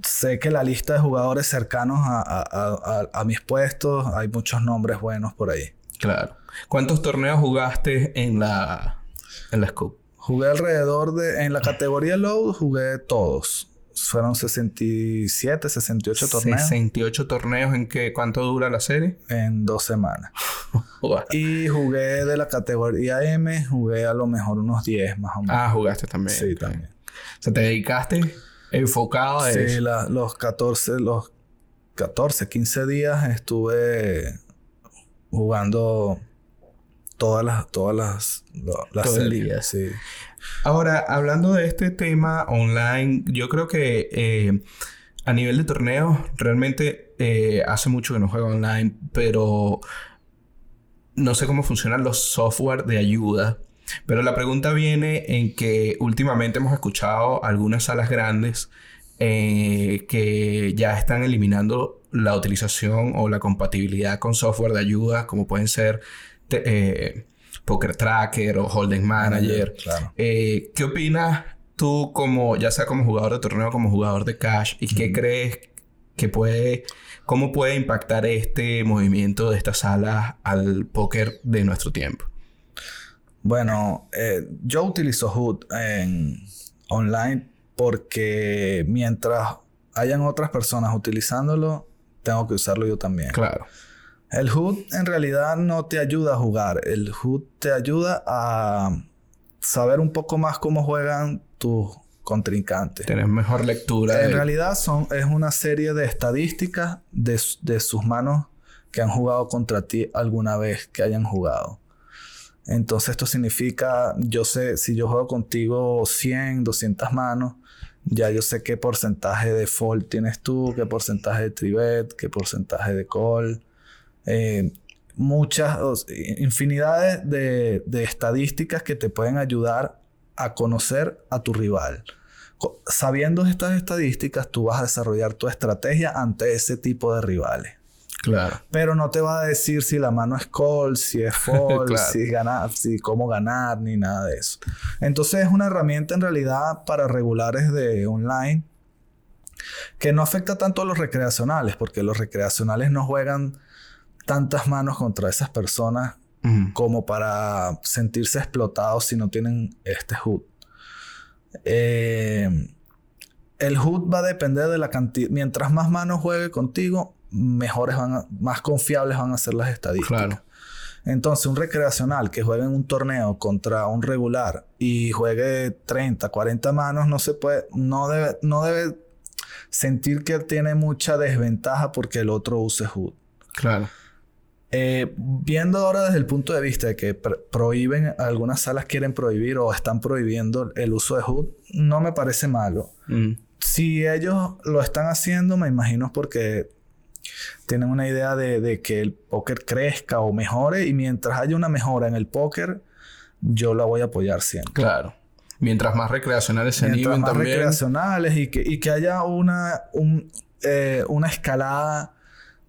sé que la lista de jugadores cercanos a, a- a- a- a mis puestos hay muchos nombres buenos por ahí. Claro. ¿Cuántos torneos jugaste en la en la Scoop? Jugué alrededor de en la categoría low jugué todos. Fueron 67, 68 torneos 68 torneos en que cuánto dura la serie? en dos semanas. Y jugué de la categoría M, jugué a lo mejor unos 10 más o menos. Ah, jugaste también. sí, también. O sea, te dedicaste enfocado a Sí, eso. la- los 14, los 14, 15 días estuve jugando todas las, todas las, las Todo series. Sí. Ahora, hablando de este tema online, yo creo que eh, a nivel de torneos, realmente eh, hace mucho que no juego online, pero no sé cómo funcionan los software de ayuda. Pero la pregunta viene en que últimamente hemos escuchado algunas salas grandes eh, que ya están eliminando la utilización o la compatibilidad con software de ayuda, como pueden ser Poker Tracker o Holding Manager. Claro. Eh, ¿Qué opinas tú como, ya sea como jugador de torneo, como jugador de cash, y qué crees que puede, cómo puede impactar este movimiento de estas salas al póker de nuestro tiempo? Bueno, eh, yo utilizo HUD en online porque mientras hayan otras personas utilizándolo, tengo que usarlo yo también. Claro. El HUD en realidad no te ayuda a jugar. El HUD te ayuda a saber un poco más cómo juegan tus contrincantes. Tener mejor lectura. En realidad son, es una serie de estadísticas de, de sus manos que han jugado contra ti alguna vez que hayan jugado. Entonces esto significa, yo sé, si yo juego contigo 100, 200 manos, ya yo sé qué porcentaje de fold tienes tú, qué porcentaje de tribet, qué porcentaje de call. Eh, muchas, infinidades de, de estadísticas que te pueden ayudar a conocer a tu rival. Sabiendo estas estadísticas, tú vas a desarrollar tu estrategia ante ese tipo de rivales. Claro. Pero no te va a decir si la mano es call, si es Claro. si ganar, si cómo ganar, ni nada de eso. Entonces es una herramienta en realidad para regulares de online que no afecta tanto a los recreacionales, porque los recreacionales no juegan tantas manos contra esas personas como para sentirse explotados si no tienen este HUD. Eh, el HUD va a depender de la cantidad. Mientras más manos juegue contigo, mejores van a- más confiables van a ser las estadísticas. Claro. Entonces, un recreacional que juegue en un torneo contra un regular y juegue 30, 40 manos, no se puede, no debe, no debe sentir que tiene mucha desventaja porque el otro use HUD. Claro. Eh, viendo ahora desde el punto de vista de que pr- prohíben, algunas salas quieren prohibir o están prohibiendo el uso de HUD, no me parece malo. Mm. Si ellos lo están haciendo, me imagino porque tienen una idea de, de que el póker crezca o mejore y mientras haya una mejora en el póker, yo la voy a apoyar siempre. Claro. Mientras más recreacionales se Mientras animen más también. recreacionales y que, y que haya una, un, eh, una escalada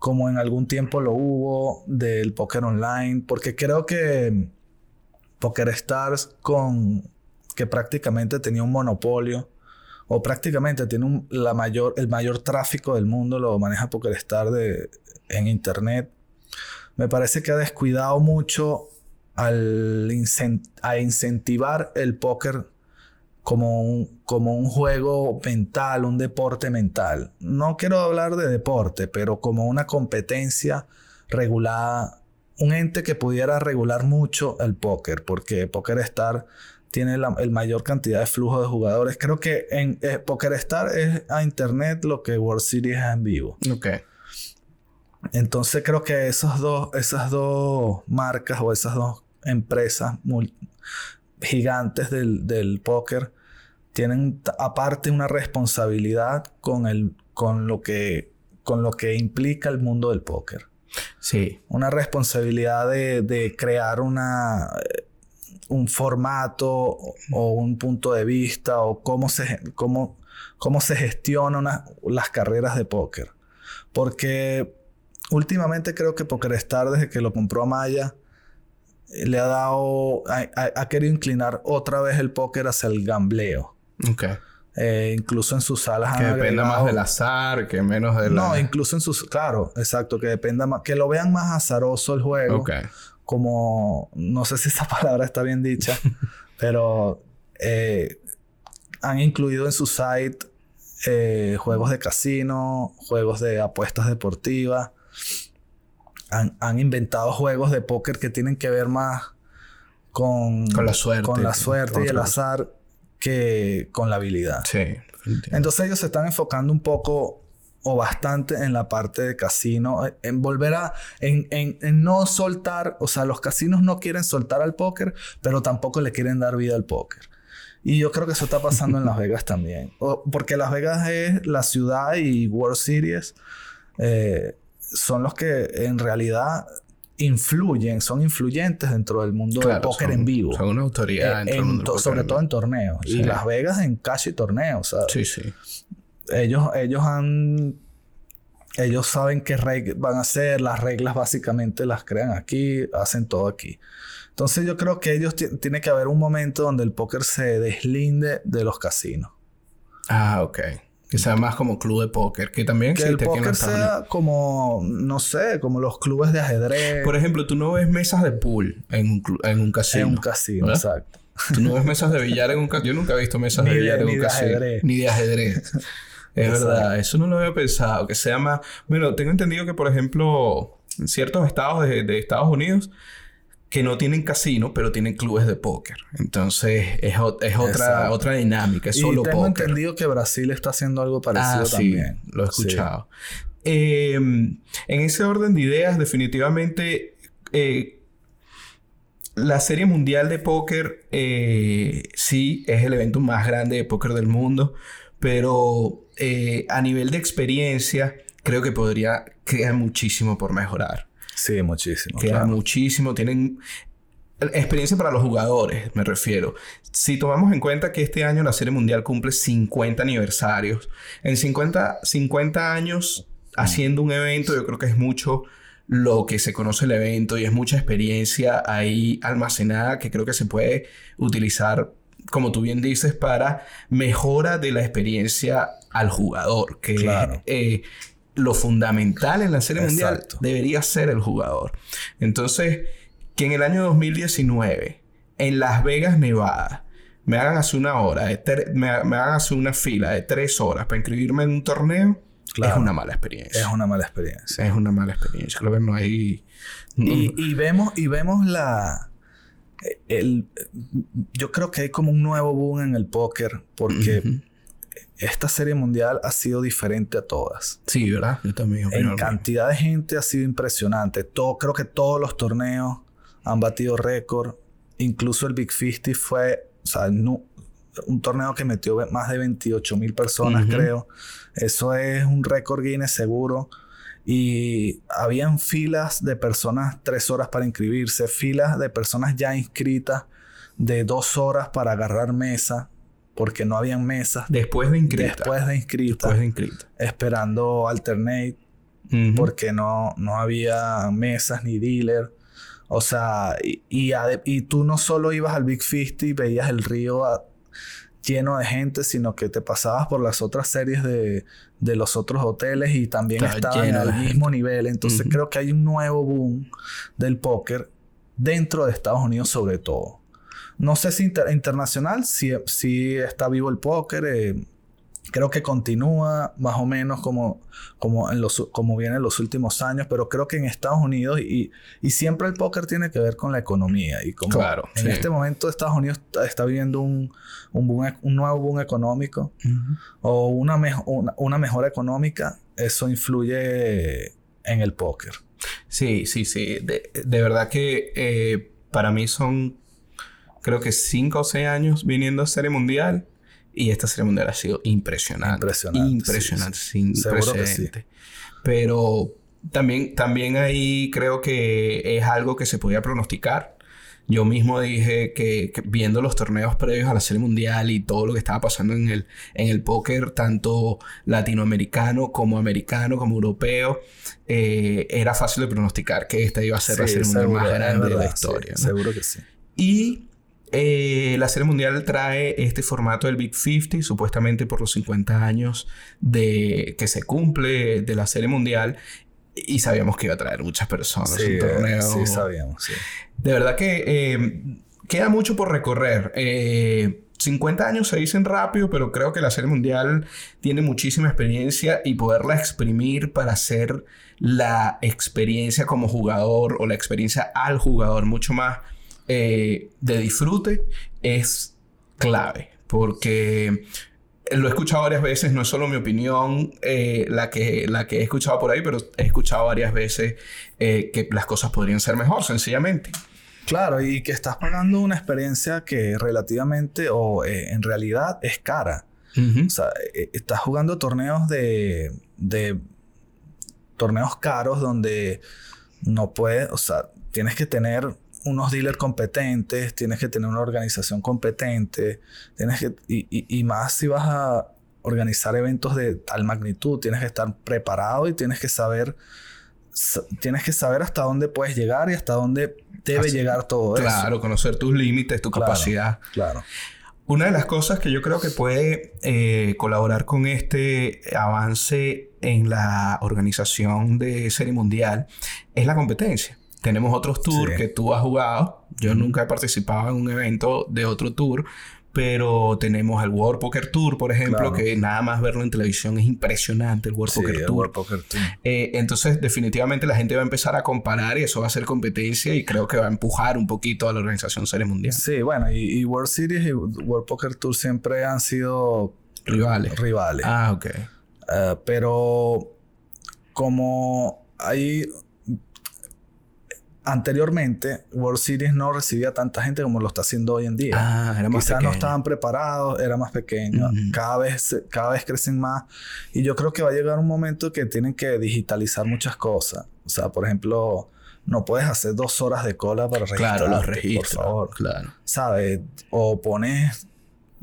como en algún tiempo lo hubo del póker online. Porque creo que Poker Stars con... que prácticamente tenía un monopolio o prácticamente tiene la mayor, el mayor tráfico del mundo, lo maneja PokerStar de, en internet. Me parece que ha descuidado mucho al a incentivar el póker como un, como un juego mental, un deporte mental. No quiero hablar de deporte, pero como una competencia regulada, un ente que pudiera regular mucho el póker, porque PokerStar tiene la el mayor cantidad de flujo de jugadores. Creo que en eh, PokerStar es a internet lo que World Series es en vivo. Ok. Entonces creo que esos dos, esas dos marcas o esas dos empresas gigantes del, del póker tienen aparte una responsabilidad con el con lo que con lo que implica el mundo del póker. Sí. Una responsabilidad de, de crear una eh, un formato o, un punto de vista o cómo se cómo, cómo se gestionan una- las carreras de póker. Porque últimamente creo que PokerStar, desde que lo compró Amaya, eh, le ha dado. Ha, querido inclinar otra vez el póker hacia el gambleo. Ok. Eh, incluso en sus salas Que dependa más del azar, que menos de la... No, incluso en sus. Claro, exacto, que dependa más. Que lo vean más azaroso el juego. Ok. Como. No sé si esa palabra está bien dicha, pero. eh, han incluido en su site eh, juegos de casino, juegos de apuestas deportivas. Han, han inventado juegos de póker que tienen que ver más con, Con la suerte. con la suerte y el azar que con la habilidad. Sí. Entonces ellos se están enfocando un poco o bastante en la parte de casino, eh, en volver a, en, en- en no soltar, o sea, los casinos no quieren soltar al póker, pero tampoco le quieren dar vida al póker. Y yo creo que eso está pasando en Las Vegas también. O- porque Las Vegas es la ciudad y World Series eh, son los que en realidad influyen, son influyentes dentro del mundo del Claro, póker son- en vivo. Son una autoridad Eh, dentro del en mundo del to- póker sobre en todo en torneos. Sí. Y Las Vegas en casi torneos. ¿sabes? Sí, sí. ellos, ellos han. Ellos saben qué van a hacer, las reglas básicamente las crean aquí, hacen todo aquí. Entonces yo creo que ellos ti- tiene que haber un momento donde el póker se deslinde de los casinos. Ah, ok. Que sea más como club de póker, que también Que el existe aquí en póker Estados Unidos. sea como, no sé, como los clubes de ajedrez Por ejemplo, tú no ves mesas de pool en un, en un casino. en un casino, ¿verdad? exacto. Tú no ves mesas de billar en un casino. Yo nunca he visto mesas de de- billar en un casino. ajedrez. Ni de ajedrez. es Exacto. verdad, eso no lo había pensado. Que sea más. Bueno, tengo entendido que, por ejemplo, en ciertos estados de, de Estados Unidos que no tienen casino, pero tienen clubes de póker. Entonces es, es otra, Exacto. otra dinámica, es Y solo tengo póker. entendido que Brasil está haciendo algo parecido Ah, sí, también. lo he Sí. escuchado. Eh, en ese orden de ideas, definitivamente eh, la Serie Mundial de Póker eh, sí es el evento más grande de póker del mundo, pero eh, a nivel de experiencia creo que podría quedar muchísimo por mejorar. Sí, muchísimo. Queda claro. muchísimo. Tienen experiencia para los jugadores, me refiero. Si tomamos en cuenta que este año la Serie Mundial cumple 50 aniversarios, en 50, 50 años haciendo un evento, yo creo que es mucho lo que se conoce el evento y es mucha experiencia ahí almacenada que creo que se puede utilizar, como tú bien dices, para mejora de la experiencia al jugador, que Claro. eh, lo fundamental en la Serie Mundial Exacto. debería ser el jugador. Entonces, que en el año 2019, en Las Vegas, Nevada, me hagan hacer una hora, de me, me hagan hacer una fila de tres horas para inscribirme en un torneo, Claro. es una mala experiencia. Es una mala experiencia. Es una mala experiencia. Creo que no hay... Y, y vemos, y vemos la. El, yo creo que hay como un nuevo boom en el póker porque. Esta serie mundial ha sido diferente a todas. Sí, ¿verdad? Yo también En cantidad de gente ha sido impresionante. Todo, creo que todos los torneos han batido récord. Incluso el Big 50 fue, o sea, no- un torneo que metió más de 28 mil personas, creo. Eso es un récord Guinness seguro. Y habían filas de personas tres horas para inscribirse, filas de personas ya inscritas de dos horas para agarrar mesa, porque no habían mesas. Después de inscrita. Después de inscrita. Después de inscrita. Esperando alternate, porque no, no había mesas ni dealer. O sea, y, y, tú no solo ibas al Big 50 y veías el río lleno de gente, sino que te pasabas por las otras series de, de los otros hoteles y también estaban al mismo nivel. Entonces creo que hay un nuevo boom del póker dentro de Estados Unidos sobre todo. No sé si internacional, si, si está vivo el póker. Eh, creo que continúa más o menos como, como, en los, como viene en los últimos años, pero creo que en Estados Unidos y, y siempre el póker tiene que ver con la economía. Y como claro, en este momento Estados Unidos está, viviendo un, un, un, nuevo boom económico o una, una, mejora económica, eso influye en el póker. Sí, sí, sí. De, de verdad que eh, para mí son, creo que cinco o seis años viniendo a Serie Mundial y esta serie mundial ha sido impresionante. Impresionante. Impresionante, sin Seguro Que sí. Pero también, también ahí creo que es algo que se podía pronosticar. Yo mismo dije que, viendo los torneos previos a la Serie Mundial y todo lo que estaba pasando en el, en el póker, tanto latinoamericano como americano, como europeo, eh, era fácil de pronosticar que esta iba a ser la Serie Mundial más grande de la historia. Seguro que sí. Y eh, la Serie Mundial trae este formato del Big 50, supuestamente por los 50 años de que se cumple de la Serie Mundial. Y sabíamos que iba a traer muchas personas. Sí, torneo. sí sabíamos. De verdad que eh, queda mucho por recorrer. 50 eh, años se dicen rápido, pero creo que la Serie Mundial tiene muchísima experiencia y poderla exprimir para hacer la experiencia como jugador o la experiencia al jugador mucho más eh, de disfrute es clave, porque lo he escuchado varias veces, no es solo mi opinión eh, la, que, la que he escuchado por ahí, pero he escuchado varias veces eh, que las cosas podrían ser mejor, sencillamente. Claro, y que estás pagando una experiencia que relativamente o en realidad es cara. O sea, estás jugando torneos de, de torneos caros donde no puedes, o sea, tienes que tener unos dealers competentes, tienes que tener una organización competente, tienes que, y, y, más si vas a organizar eventos de tal magnitud, tienes que estar preparado y tienes que saber, tienes que saber hasta dónde puedes llegar y hasta dónde debe llegar todo eso. Claro, conocer tus límites, tu capacidad. Claro. Una de las cosas que yo creo que puede eh, colaborar con este avance en la organización de Serie Mundial es la competencia. Tenemos otros tours que tú has jugado. Yo nunca he participado en un evento de otro tour. Pero tenemos el World Poker Tour, por ejemplo, que nada más verlo en televisión es impresionante, el World Poker Tour. Poker Tour. Eh, entonces, definitivamente la gente va a empezar a comparar y eso va a ser competencia y creo que va a empujar un poquito a la organización Series Mundial. Sí, bueno, y, World Series y World Poker Tour siempre han sido rivales. Rivales. Ah, ok. Eh, pero como hay anteriormente World Series no recibía tanta gente como lo está haciendo hoy en día. Ah, era más Quizás no estaban preparados, era más pequeño. Cada vez cada vez crecen más y yo creo que va a llegar un momento que tienen que digitalizar muchas cosas. O sea, por ejemplo, no puedes hacer dos horas de cola para registrar. Claro, los registros. Por favor. Claro. ¿Sabes? O pones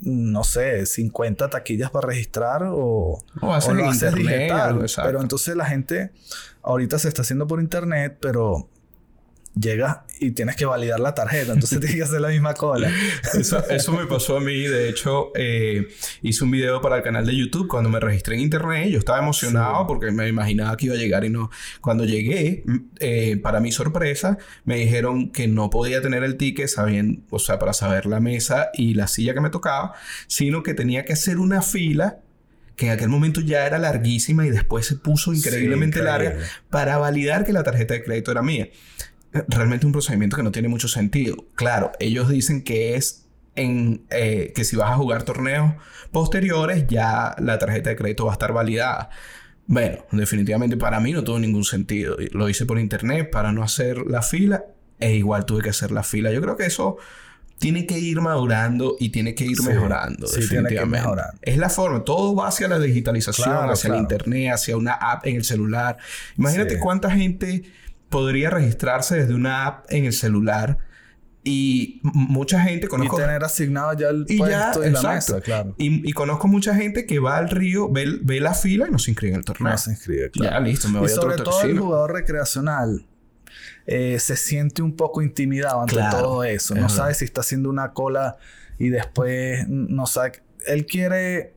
no sé, 50 taquillas para registrar o, o, haces digital. pero entonces la gente ahorita se está haciendo por internet, pero llegas y tienes que validar la tarjeta, entonces tienes que hacer la misma cola. Eso, me pasó a mí, de hecho, eh, hice un video para el canal de YouTube cuando me registré en internet, yo estaba emocionado porque me imaginaba que iba a llegar y no. Cuando llegué, eh, para mi sorpresa, me dijeron que no podía tener el ticket sabiendo, o sea, para saber la mesa y la silla que me tocaba, sino que tenía que hacer una fila que en aquel momento ya era larguísima y después se puso increíblemente larga para validar que la tarjeta de crédito era mía realmente un procedimiento que no tiene mucho sentido. Claro, ellos dicen que es en eh, que si vas a jugar torneos posteriores ya la tarjeta de crédito va a estar validada. Bueno, definitivamente para mí no tuvo ningún sentido. Lo hice por internet para no hacer la fila e igual tuve que hacer la fila. Yo creo que eso tiene que ir madurando y tiene que ir mejorando. Sí, definitivamente. Tiene que mejorar. Es la forma. Todo va hacia la digitalización, hacia el internet, hacia una app en el celular. Imagínate cuánta gente podría registrarse desde una app en el celular Y mucha gente conozco... Y tener asignado ya el puesto y la mesa, claro. Y, conozco mucha gente que va al río, ve, ve, la fila y no se inscribe en el torneo. No se inscribe, claro. Ya, listo, me voy y sobre todo el jugador recreacional eh, se siente un poco intimidado ante todo eso. No sabe si está haciendo una cola y después no sabe... Él quiere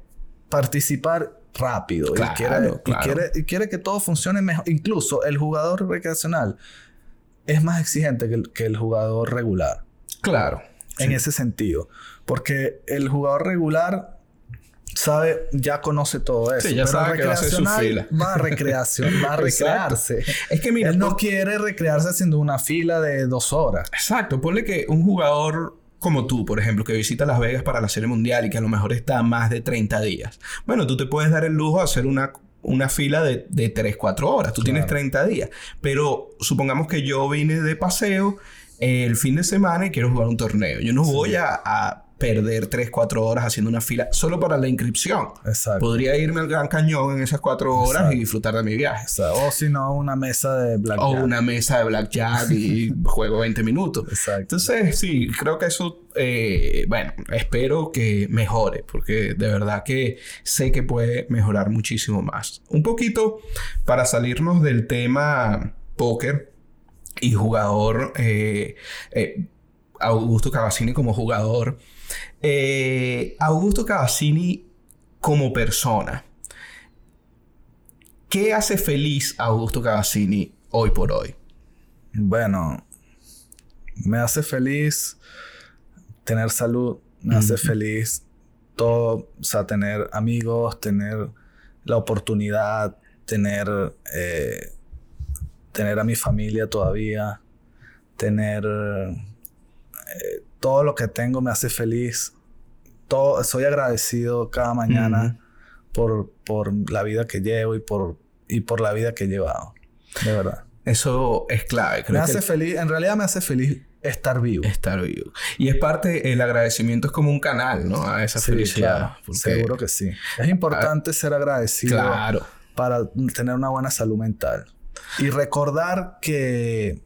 participar rápido. y, quiere, quiere, y quiere que todo funcione mejor. Incluso el jugador recreacional es más exigente que el, jugador regular. Claro. En ese sentido. Porque el jugador regular sabe, ya conoce todo eso. Sí, ya sabe que va a hacer su fila. Va a recreación, va a recrearse. es que mira, él no quiere recrearse haciendo una fila de dos horas. Exacto. Ponle que un jugador como tú, por ejemplo, que visita Las Vegas para la Serie Mundial y que a lo mejor está más de 30 días. Bueno, tú te puedes dar el lujo de hacer una una fila de, de 3, 4 horas. Tú tienes 30 días. Pero supongamos que yo vine de paseo el fin de semana y quiero jugar un torneo. Yo no voy a, perder 3, 4 horas haciendo una fila solo para la inscripción. Exacto. Podría irme al Gran Cañón en esas 4 horas y disfrutar de mi viaje. O si no, una mesa de blackjack. O una mesa de blackjack y juego 20 minutos. Exacto. Entonces, sí, creo que eso, eh, bueno, espero que mejore, porque de verdad que sé que puede mejorar muchísimo más. Un poquito para salirnos del tema póker y jugador, eh, eh, Augusto Cavazzini como jugador. Eh, Augusto Cavazzini como persona. ¿Qué hace feliz a Augusto Cavazzini hoy por hoy? Bueno, me hace feliz tener salud, me hace feliz todo, o sea, tener amigos, tener la oportunidad, tener, eh, tener a mi familia todavía, tener eh, todo lo que tengo me hace feliz. Todo, soy agradecido cada mañana por, por la vida que llevo y por, y por la vida que he llevado. De verdad. Eso es clave. me hace feliz, en realidad me hace feliz estar vivo. Estar vivo. Y es parte, el agradecimiento es como un canal, ¿no? A esa felicidad. Seguro que sí. Es importante ah, ser agradecido claro. para tener una buena salud mental. Y recordar que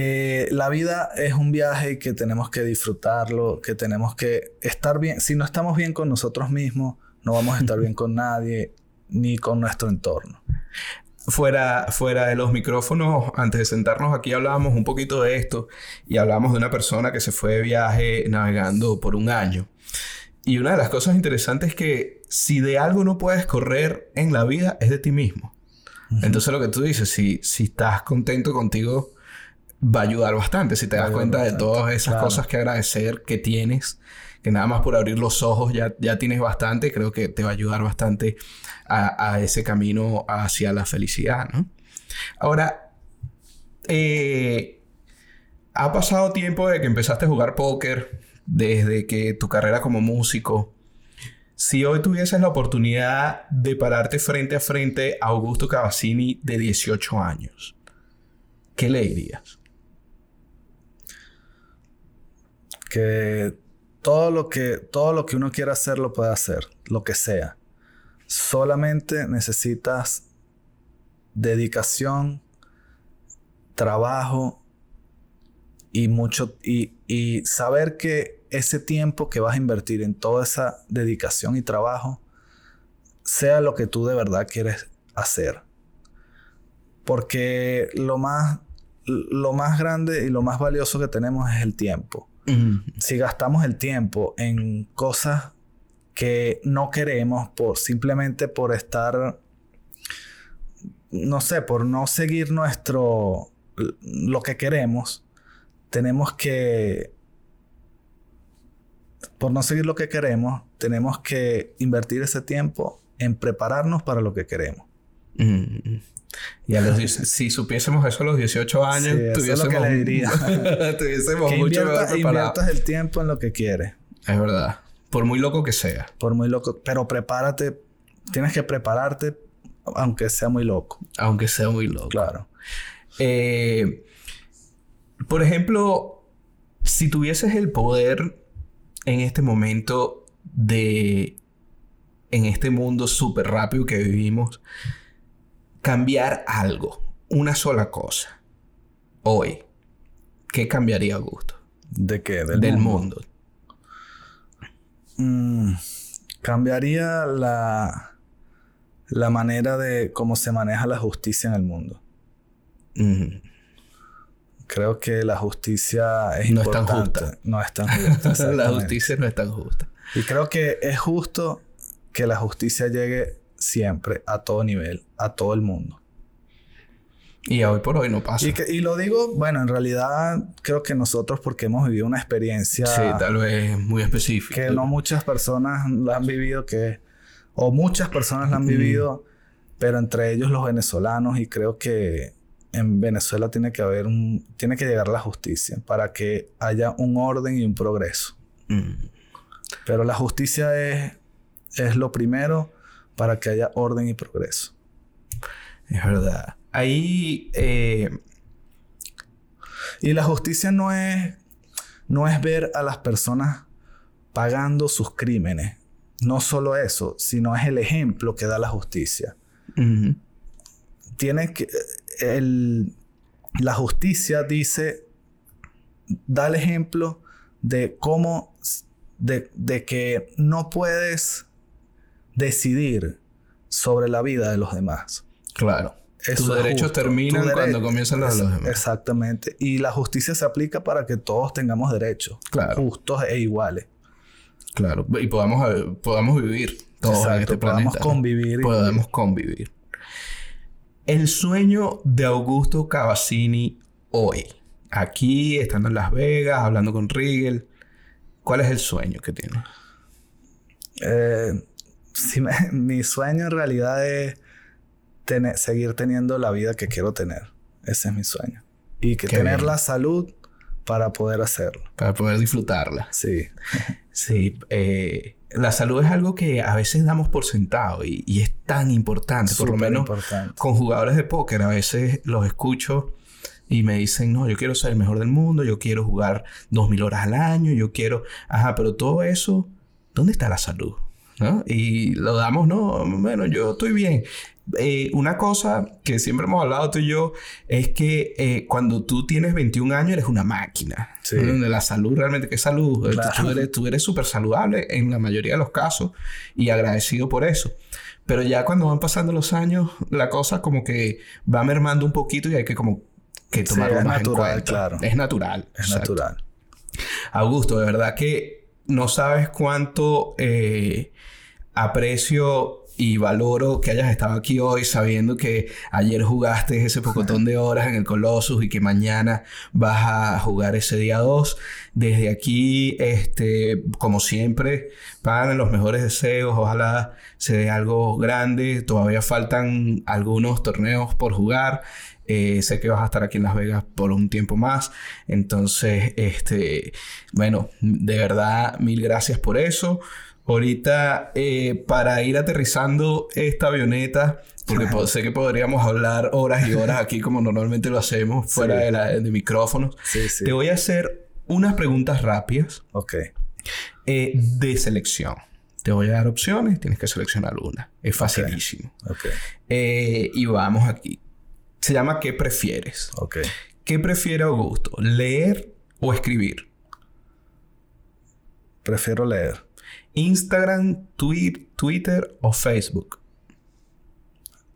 que la vida es un viaje que tenemos que disfrutarlo, que tenemos que estar bien. Si no estamos bien con nosotros mismos, no vamos a estar bien con nadie ni con nuestro entorno. Fuera, fuera de los micrófonos, antes de sentarnos aquí hablábamos un poquito de esto y hablábamos de una persona que se fue de viaje navegando por un año. Y una de las cosas interesantes es que si de algo no puedes correr en la vida es de ti mismo. Entonces lo que tú dices, si, si estás contento contigo va a ayudar bastante si te das cuenta de todas esas cosas que agradecer que tienes, que nada más por abrir los ojos ya, ya tienes bastante, creo que te va a ayudar bastante a, ese camino hacia la felicidad, ¿no? Ahora, eh, ha pasado tiempo de que empezaste a jugar póker, desde que tu carrera como músico. Si hoy tuvieses la oportunidad de pararte frente a frente a Augusto Cavazzini de 18 años, ¿qué le dirías? Que todo lo que, todo lo que uno quiera hacer lo puede hacer, lo que sea. Solamente necesitas dedicación, trabajo y mucho y, y saber que ese tiempo que vas a invertir en toda esa dedicación y trabajo sea lo que tú de verdad quieres hacer. Porque lo más, lo más grande y lo más valioso que tenemos es el tiempo. Si gastamos el tiempo en cosas que no queremos por simplemente por estar no sé, por no seguir nuestro lo que queremos, tenemos que por no seguir lo que queremos, tenemos que invertir ese tiempo en prepararnos para lo que queremos. Y a los, si supiésemos eso a los 18 años, tuviésemos, que le diría. tuviésemos mucho inviertas el tiempo en lo que quieres. Es verdad. Por muy loco que sea. Por muy loco. Pero prepárate. Tienes que prepararte aunque sea muy loco. Aunque sea muy loco. Claro. Eh, por ejemplo, si tuvieses el poder en este momento de... En este mundo súper rápido que vivimos cambiar algo, una sola cosa, hoy, ¿qué cambiaría Augusto? ¿De qué? Del, mundo. Mm, cambiaría la, la manera de cómo se maneja la justicia en el mundo. Creo que la justicia es no importante. Es tan justa. No es tan justa. la justicia no es tan justa. Y creo que es justo que la justicia llegue siempre, a todo nivel, a todo el mundo. Y hoy por hoy no pasa. Y, lo digo, bueno, en realidad creo que nosotros porque hemos vivido una experiencia... Sí, tal vez muy específica. Que no muchas personas la han vivido, que... O muchas personas la han vivido, pero entre ellos los venezolanos y creo que en Venezuela tiene que haber un... Tiene que llegar la justicia para que haya un orden y un progreso. Mm. Pero la justicia es, es lo primero para que haya orden y progreso. Es verdad. Ahí... Eh, y la justicia no es, no es ver a las personas pagando sus crímenes. No solo eso, sino es el ejemplo que da la justicia. Tiene que... El, la justicia dice, da el ejemplo de cómo, de, de que no puedes decidir sobre la vida de los demás. Claro. Tus derechos terminan cuando comienzan los de los demás. Exactamente. Y la justicia se aplica para que todos tengamos derechos. Claro. Justos e iguales. Claro. Y podamos, eh, podamos vivir todos en este podamos convivir. Podamos convivir. El sueño de Augusto Cavazzini hoy. Aquí, estando en Las Vegas, hablando con Riegel. ¿Cuál es el sueño que tiene? Eh, mi sueño en realidad es seguir teniendo la vida que quiero tener. Ese es mi sueño. Y que tener la salud para poder hacerlo. Para poder disfrutarla. Sí. sí. Eh, la salud es algo que a veces damos por sentado y, es tan importante. por lo menos con jugadores de póker a veces los escucho y me dicen, no, yo quiero ser el mejor del mundo, yo quiero jugar dos mil horas al año, yo quiero... Ajá, pero todo eso, ¿dónde está la salud? ¿No? Y lo damos, no, bueno, yo estoy bien. Eh, una cosa que siempre hemos hablado tú y yo es que eh, cuando tú tienes 21 años eres una máquina. Sí. La salud realmente, ¿qué salud? Tú eres súper saludable en la mayoría de los casos y agradecido por eso. Pero ya cuando van pasando los años, la cosa como que va mermando un poquito y hay que como que tomarlo más natural, en cuenta. Claro. Es natural. Es natural. Augusto, de verdad que no sabes cuánto eh, aprecio y valoro que hayas estado aquí hoy sabiendo que ayer jugaste ese pocotón de horas en el Colossus y que mañana vas a jugar ese día 2. Desde aquí, este, como siempre, pagan los mejores deseos. Ojalá se dé algo grande. Todavía faltan algunos torneos por jugar. Eh, sé que vas a estar aquí en Las Vegas por un tiempo más. Entonces, este, bueno, de verdad, mil gracias por eso. Ahorita, eh, para ir aterrizando esta avioneta, porque sé que podríamos hablar horas y horas aquí como normalmente lo hacemos, fuera de, la, de micrófonos, te voy a hacer unas preguntas rápidas Ok. Eh, de selección. Te voy a dar opciones, tienes que seleccionar una. Es facilísimo. Okay. Eh, y vamos aquí. Se llama ¿Qué prefieres? Ok. ¿Qué prefiere Augusto? ¿Leer o escribir? Prefiero leer. Instagram, Twitter o Facebook.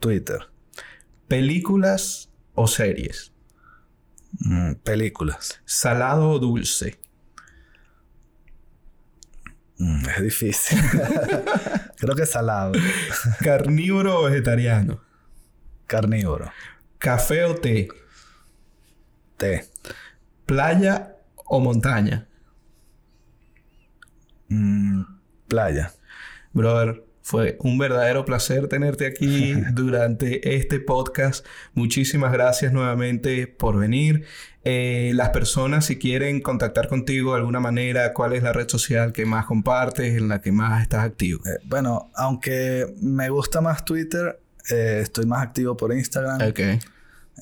Twitter. Películas o series. Mm, películas. Salado o dulce. Mm, es difícil. Creo que salado. Carnívoro o vegetariano. Carnívoro. Café o té. Té. Playa o montaña. Mm, playa. Brother, fue un verdadero placer tenerte aquí durante este podcast. Muchísimas gracias nuevamente por venir. Eh, las personas, si quieren contactar contigo de alguna manera, ¿cuál es la red social que más compartes, en la que más estás activo? Eh, bueno, aunque me gusta más Twitter, eh, estoy más activo por Instagram. Ok.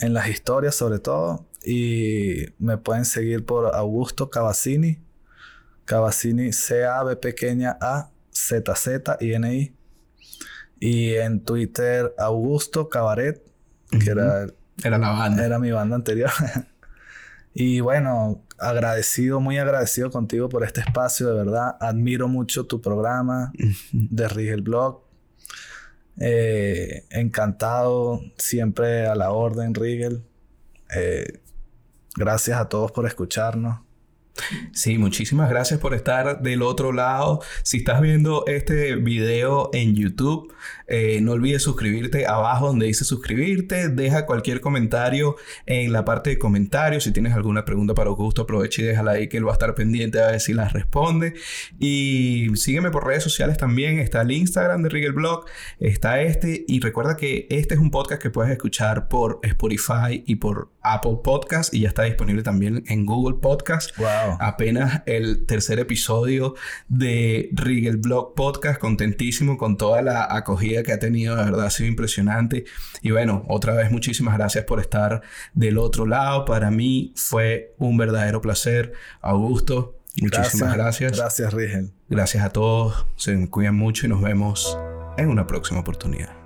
En las historias, sobre todo. Y me pueden seguir por Augusto Cavazzini. Cavazzini C-A-B pequeña A Z-Z-I-N-I. Y en Twitter, Augusto Cabaret, que era, era la banda. Era mi banda anterior. Y bueno, agradecido, muy agradecido contigo por este espacio, de verdad. Admiro mucho tu programa de Rigel Blog. Eh, encantado, siempre a la orden, Rigel. Eh, gracias a todos por escucharnos. Sí, muchísimas gracias por estar del otro lado. Si estás viendo este video en YouTube, eh, no olvides suscribirte abajo donde dice suscribirte. Deja cualquier comentario en la parte de comentarios. Si tienes alguna pregunta para Augusto, aprovecha y déjala ahí que él va a estar pendiente a ver si las responde. Y sígueme por redes sociales también. Está el Instagram de Rigel Blog, está este. Y recuerda que este es un podcast que puedes escuchar por Spotify y por Apple Podcast y ya está disponible también en Google Podcast. Wow. Apenas el tercer episodio de Rigel Blog Podcast, contentísimo con toda la acogida que ha tenido, de verdad ha sido impresionante. Y bueno, otra vez muchísimas gracias por estar del otro lado. Para mí fue un verdadero placer. Augusto, muchísimas gracias. Gracias, Rigel. Gracias a todos. Se cuidan mucho y nos vemos en una próxima oportunidad.